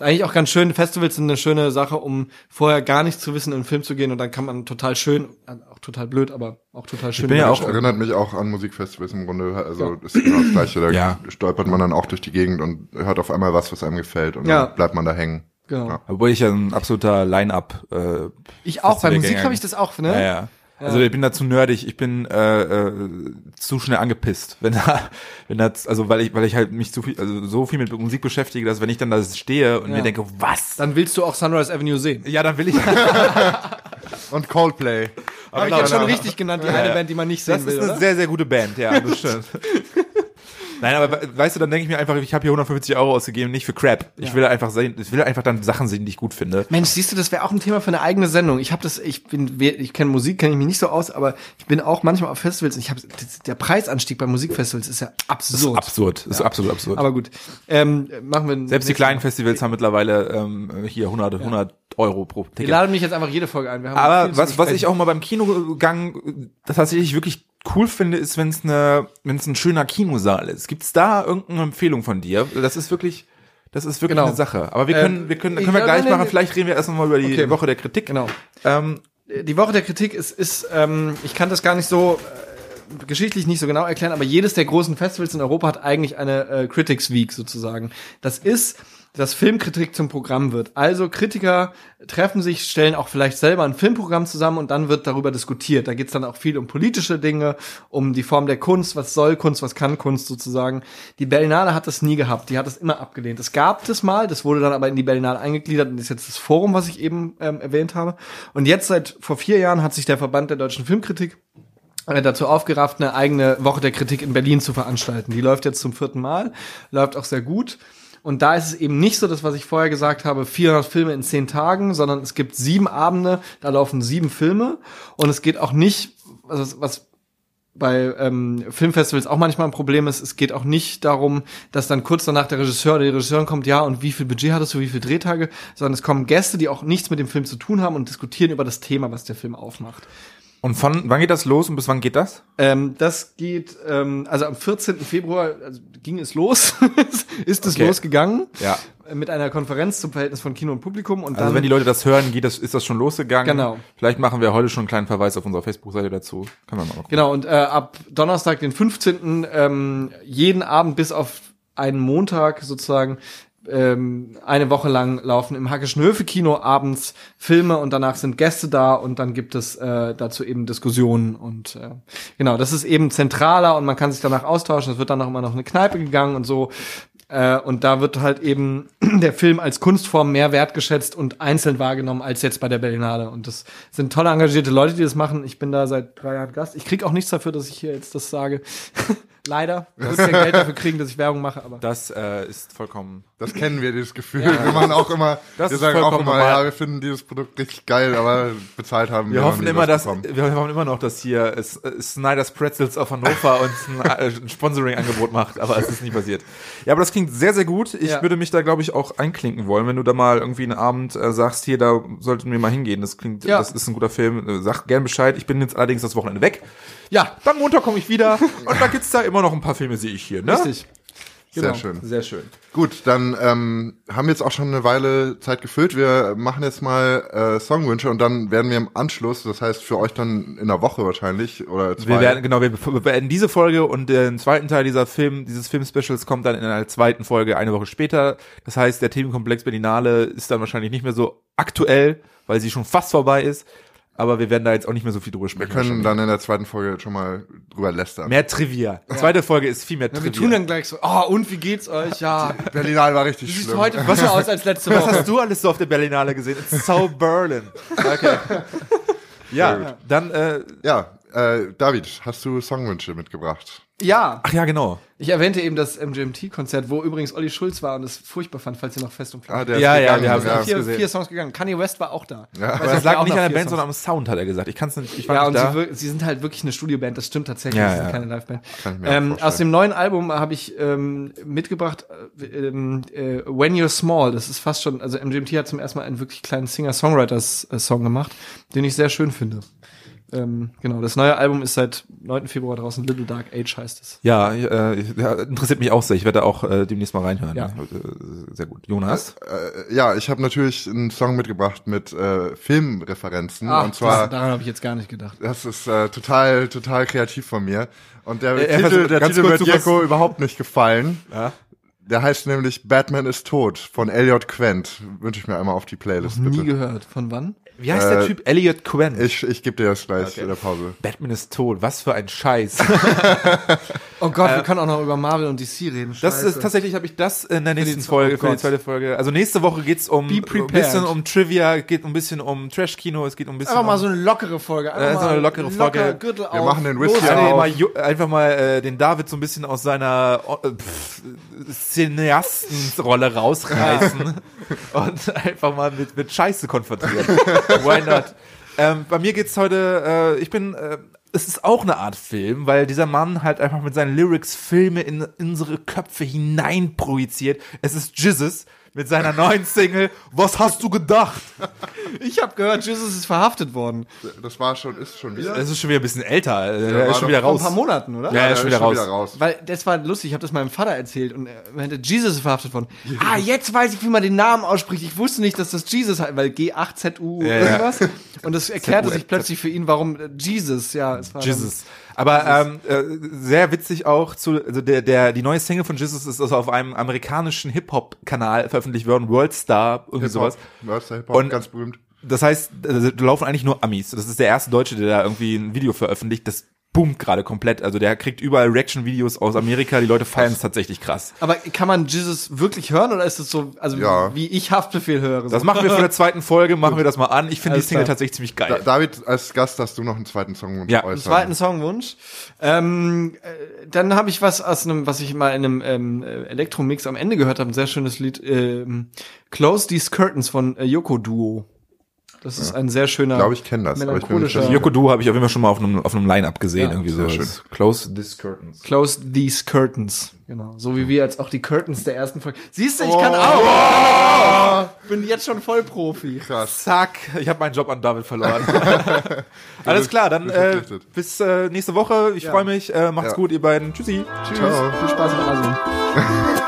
Ist eigentlich auch ganz schön. Festivals sind eine schöne Sache, um vorher gar nichts zu wissen, in einen Film zu gehen und dann kann man total schön, auch total blöd, aber auch total schön. bin ja auch- Das erinnert mich auch an Musikfestivals im Grunde. Also das ist genau das Gleiche. Da Ja. stolpert man dann auch durch die Gegend und hört auf einmal was, was einem gefällt und Ja. dann bleibt man da hängen. Genau. Ja. Obwohl ich ja ein absoluter Line-Up äh, Ich auch, bei Musik habe ich das auch, ne? Ja, ja. Also ich bin da zu nerdig, ich bin äh, äh, zu schnell angepisst, wenn da, wenn das, also weil ich, weil ich halt mich zu viel, also so viel mit Musik beschäftige, dass wenn ich dann da stehe und Ja. mir denke, was? Dann willst du auch Sunrise Avenue sehen. Ja, dann will ich. Und Coldplay. Habe ich genau, jetzt schon genau. richtig genannt, die eine ja. Band, die man nicht sehen Das will, ist eine oder? sehr, sehr gute Band, ja, das stimmt. Nein, aber we- weißt du, dann denke ich mir einfach, ich habe hier 150 Euro ausgegeben, nicht für Crap. Ich will einfach sehen, ich will einfach dann Sachen sehen, die ich gut finde. Mensch, siehst du, das wäre auch ein Thema für eine eigene Sendung. Ich habe das, ich bin, ich kenne Musik, kenne ich mich nicht so aus, aber ich bin auch manchmal auf Festivals. und Ich habe der Preisanstieg bei Musikfestivals ist ja absurd. Absurd, das ist absolut absurd. Aber gut, ähm, machen wir Selbst die kleinen Festivals haben mittlerweile ähm, hier 100, 100 Euro pro Wir Ticket. laden mich jetzt einfach jede Folge ein. Wir haben Aber was, was ich auch mal beim Kinogang das tatsächlich wirklich cool finde, ist, wenn es eine, wenn es ein schöner Kinosaal ist. Gibt's da irgendeine Empfehlung von dir? Das ist wirklich, das ist wirklich Genau. eine Sache. Aber wir Ähm, können, wir können, können wir gleich machen. Vielleicht reden wir erst noch mal über die Okay. Woche der Kritik. genau. Ähm, die Woche der Kritik ist, ist ähm, ich kann das gar nicht so äh, geschichtlich nicht so genau erklären, aber jedes der großen Festivals in Europa hat eigentlich eine äh, Critics Week sozusagen. Das ist, dass Filmkritik zum Programm wird. Also Kritiker treffen sich, stellen auch vielleicht selber ein Filmprogramm zusammen und dann wird darüber diskutiert. Da geht's dann auch viel um politische Dinge, um die Form der Kunst, was soll Kunst, was kann Kunst sozusagen. Die Berlinale hat das nie gehabt, die hat das immer abgelehnt. Es gab das mal, das wurde dann aber in die Berlinale eingegliedert und ist jetzt das Forum, was ich eben ähm, erwähnt habe. Und jetzt seit vor vier Jahren hat sich der Verband der deutschen Filmkritik äh, dazu aufgerafft, eine eigene Woche der Kritik in Berlin zu veranstalten. Die läuft jetzt zum vierten Mal, läuft auch sehr gut. Und da ist es eben nicht so, das, was ich vorher gesagt habe, 400 Filme in zehn Tagen, sondern es gibt sieben Abende, da laufen sieben Filme. Und es geht auch nicht, also was bei ähm, Filmfestivals auch manchmal ein Problem ist, es geht auch nicht darum, dass dann kurz danach der Regisseur oder die Regisseurin kommt, ja, und wie viel Budget hattest du, wie viele Drehtage, sondern es kommen Gäste, die auch nichts mit dem Film zu tun haben und diskutieren über das Thema, was der Film aufmacht. Und von wann geht das los und bis wann geht das? Ähm, das geht, ähm, also am 14. Februar also ging es los, ist es Okay. losgegangen. Ja. Äh, Mit einer Konferenz zum Verhältnis von Kino und Publikum und Also dann wenn die Leute das hören, geht das, ist das schon losgegangen. Genau. Vielleicht machen wir heute schon einen kleinen Verweis auf unserer Facebook-Seite dazu. Können wir mal gucken. Genau, und äh, ab Donnerstag, den 15. Ähm, jeden Abend bis auf einen Montag sozusagen ähm, eine Woche lang laufen im Hackischen Höfe Kino abends Filme und danach sind Gäste da und dann gibt es äh, dazu eben Diskussionen und äh, genau, das ist eben zentraler und man kann sich danach austauschen. Es wird dann auch immer noch eine Kneipe gegangen und so. Äh, und da wird halt eben der Film als Kunstform mehr wertgeschätzt und einzeln wahrgenommen als jetzt bei der Berlinale. Und das sind tolle engagierte Leute, die das machen. Ich bin da seit drei Jahren Gast. Ich krieg auch nichts dafür, dass ich hier jetzt das sage. Leider. Ich würde kein Geld dafür kriegen, dass ich Werbung mache, aber. Das äh, ist vollkommen. Das kennen wir, dieses Gefühl. Wir machen auch immer, Das wir sagen auch immer, normal. ja, wir finden dieses Produkt richtig geil, aber bezahlt haben Wir noch hoffen nie immer, dass bekommen. wir hoffen immer noch, dass hier es Snyder's Pretzels auf Hannover uns ein, äh, ein Sponsoring-Angebot macht, aber es ist nicht passiert. Ja, aber das klingt sehr, sehr gut. Ich Ja. würde mich da, glaube ich, auch einklinken wollen, wenn du da mal irgendwie einen Abend äh, sagst, hier, da sollten wir mal hingehen. Das klingt, Ja. das ist ein guter Film. Äh, Sag gern Bescheid. Ich bin jetzt allerdings das Wochenende weg. Ja, Dann Montag komme ich wieder und da gibt's da immer noch ein paar Filme, sehe ich hier, ne? richtig. Sehr Genau. schön. Sehr schön. Gut, dann ähm, haben wir jetzt auch schon eine Weile Zeit gefüllt. Wir machen jetzt mal äh, Songwünsche und dann werden wir im Anschluss, das heißt für euch dann in der Woche wahrscheinlich oder zwei. Wir werden, genau, wir be- beenden diese Folge und den zweiten Teil dieser Film, dieses Film-Specials kommt dann in einer zweiten Folge eine Woche später. Das heißt, der Themenkomplex Berlinale ist dann wahrscheinlich nicht mehr so aktuell, weil sie schon fast vorbei ist. Aber wir werden da jetzt auch nicht mehr so viel drüber wir sprechen. können wahrscheinlich. dann in der zweiten Folge schon mal drüber lästern. mehr Trivia. Die zweite Folge ist viel mehr Ja, Trivia. wir tun dann gleich so, oh, und wie geht's euch? Ja, Berlinale war richtig du siehst schlimm. heute besser aus als letzte Was Woche. hast du alles so auf der Berlinale gesehen? It's so Berlin. Okay. Ja, dann, äh, ja, äh, David, hast du Songwünsche mitgebracht? Ja, ach ja, genau. ich erwähnte eben das MGMT-Konzert, wo übrigens Olli Schulz war und es furchtbar fand, falls ihr noch fest und Ah, klar der ist Ja, ja, gegangen, wir haben- ja, ja. vier, gesehen. vier Songs gegangen. Kanye West war auch da. Ja. Aber wer lag nicht an der Band, Songs- sondern am Sound, hat er gesagt. Ich kann es nicht, ich war Ja, nicht und da. sie, sie sind halt wirklich eine Studioband, das stimmt tatsächlich, Ja, sie sind ja. keine Liveband. Kann ich Ähm, aus dem neuen Album habe ich ähm, mitgebracht äh, ähm, äh, When You're Small, das ist fast schon, also MGMT hat zum ersten Mal einen wirklich kleinen Singer-Songwriters-Song gemacht, den ich sehr schön finde. Ähm, genau, das neue Album ist seit 9. Februar draußen, Little Dark Age heißt es. Ja, äh, interessiert mich auch sehr. Ich werde da auch äh, demnächst mal reinhören. Ja. Äh, Sehr gut. Jonas? Äh, ja, ich habe natürlich einen Song mitgebracht mit äh, Filmreferenzen Ach, und zwar das, daran habe ich jetzt gar nicht gedacht. Das ist äh, total, total kreativ von mir. Und der Äh, äh, Titel, der ganz Titel kurz, wird Jeko überhaupt nicht gefallen. Ja. Der heißt nämlich Batman ist tot von Elliot Quent. Wünsche ich mir einmal auf die Playlist, Nie bitte. gehört. Von wann? Wie heißt der Äh, Typ? Elliot Quinn. Ich, ich gebe dir das gleich Okay. in der Pause. Batman ist tot. Was für ein Scheiß. Oh Gott, wir können auch noch über Marvel und DC reden. Das ist tatsächlich habe ich das in der nächsten Folge, oh für die zweite Folge. Also nächste Woche geht's um ein bisschen um Trivia, geht ein bisschen um Trash-Kino, es geht um ein bisschen Einfach mal um, so eine lockere Folge. Einfach Äh, so mal eine lockere Folge. Locker, Gürtel Wir auf, machen den Whisky auf. mal, einfach mal äh, den David so ein bisschen aus seiner äh, pff, Cineastenrolle rausreißen und einfach mal mit, mit Scheiße konfrontieren. Why not? Ähm, bei mir geht's heute, äh, ich bin, äh, es ist auch eine Art Film, weil dieser Mann halt einfach mit seinen Lyrics Filme in, unsere Köpfe hinein projiziert. Es ist Jesus mit seiner neuen Single Was hast du gedacht? Ich habe gehört, Jesus ist verhaftet worden. Das war schon, ist schon wieder. Es ist schon wieder ein bisschen älter. Er war ist schon wieder Vor ein raus. paar Monaten, oder? Ja, er ist schon wieder raus. Weil das war lustig, ich habe das meinem Vater erzählt und er meinte, Jesus ist verhaftet worden. Ah, jetzt weiß ich, wie man den Namen ausspricht. Ich wusste nicht, dass das Jesus heißt, weil G8ZU Ja, ja. irgendwas. Und es erklärte sich plötzlich für ihn, warum äh, Jesus, ja, es war dann- Jesus. Aber ähm, äh, sehr witzig auch zu, also der, der, die neue Single von Jesus ist also auf einem amerikanischen Hip-Hop-Kanal veröffentlicht worden, Worldstar, irgendwie sowas. Hip-Hop, Hip-Hop, Und- ganz berühmt. Das heißt, also, da laufen eigentlich nur Amis. Das ist der erste Deutsche, der da irgendwie ein Video veröffentlicht. Das boomt gerade komplett. Also der kriegt überall Reaction-Videos aus Amerika. Die Leute feiern es tatsächlich krass. Aber kann man Jesus wirklich hören oder ist es so, also Ja. wie ich Haftbefehl höre? So? Das machen wir für der zweiten Folge, machen wir das mal an. Ich finde die Single klar. tatsächlich ziemlich Da, geil. David, als Gast hast du noch einen zweiten Song Ja, äußern. zweiten Songwunsch. Ähm, äh, dann habe ich was aus einem, was ich mal in einem ähm, äh, Elektromix am Ende gehört habe, ein sehr schönes Lied. Ähm, Close These Curtains von äh, Yoko Duo. Das ist ein sehr schöner, Ich glaube, ich kenne das, ich melancholischer. sicher. Yoko Du habe ich auf jeden Fall schon mal auf einem, auf einem Line-Up gesehen, Ja, irgendwie sehr so. schön. Close this curtains. Close these curtains. Genau. So wie wir jetzt auch die Curtains der ersten Folge. Siehst du, ich kann auch. Bin jetzt schon Vollprofi. Krass. Zack, ich habe meinen Job an David verloren. Alles klar, dann äh, bis äh, nächste Woche. Ich Ja. freue mich. Äh, macht's Ja. gut, ihr beiden. Tschüssi. Tschüss. Ciao. Viel Spaß in Asien.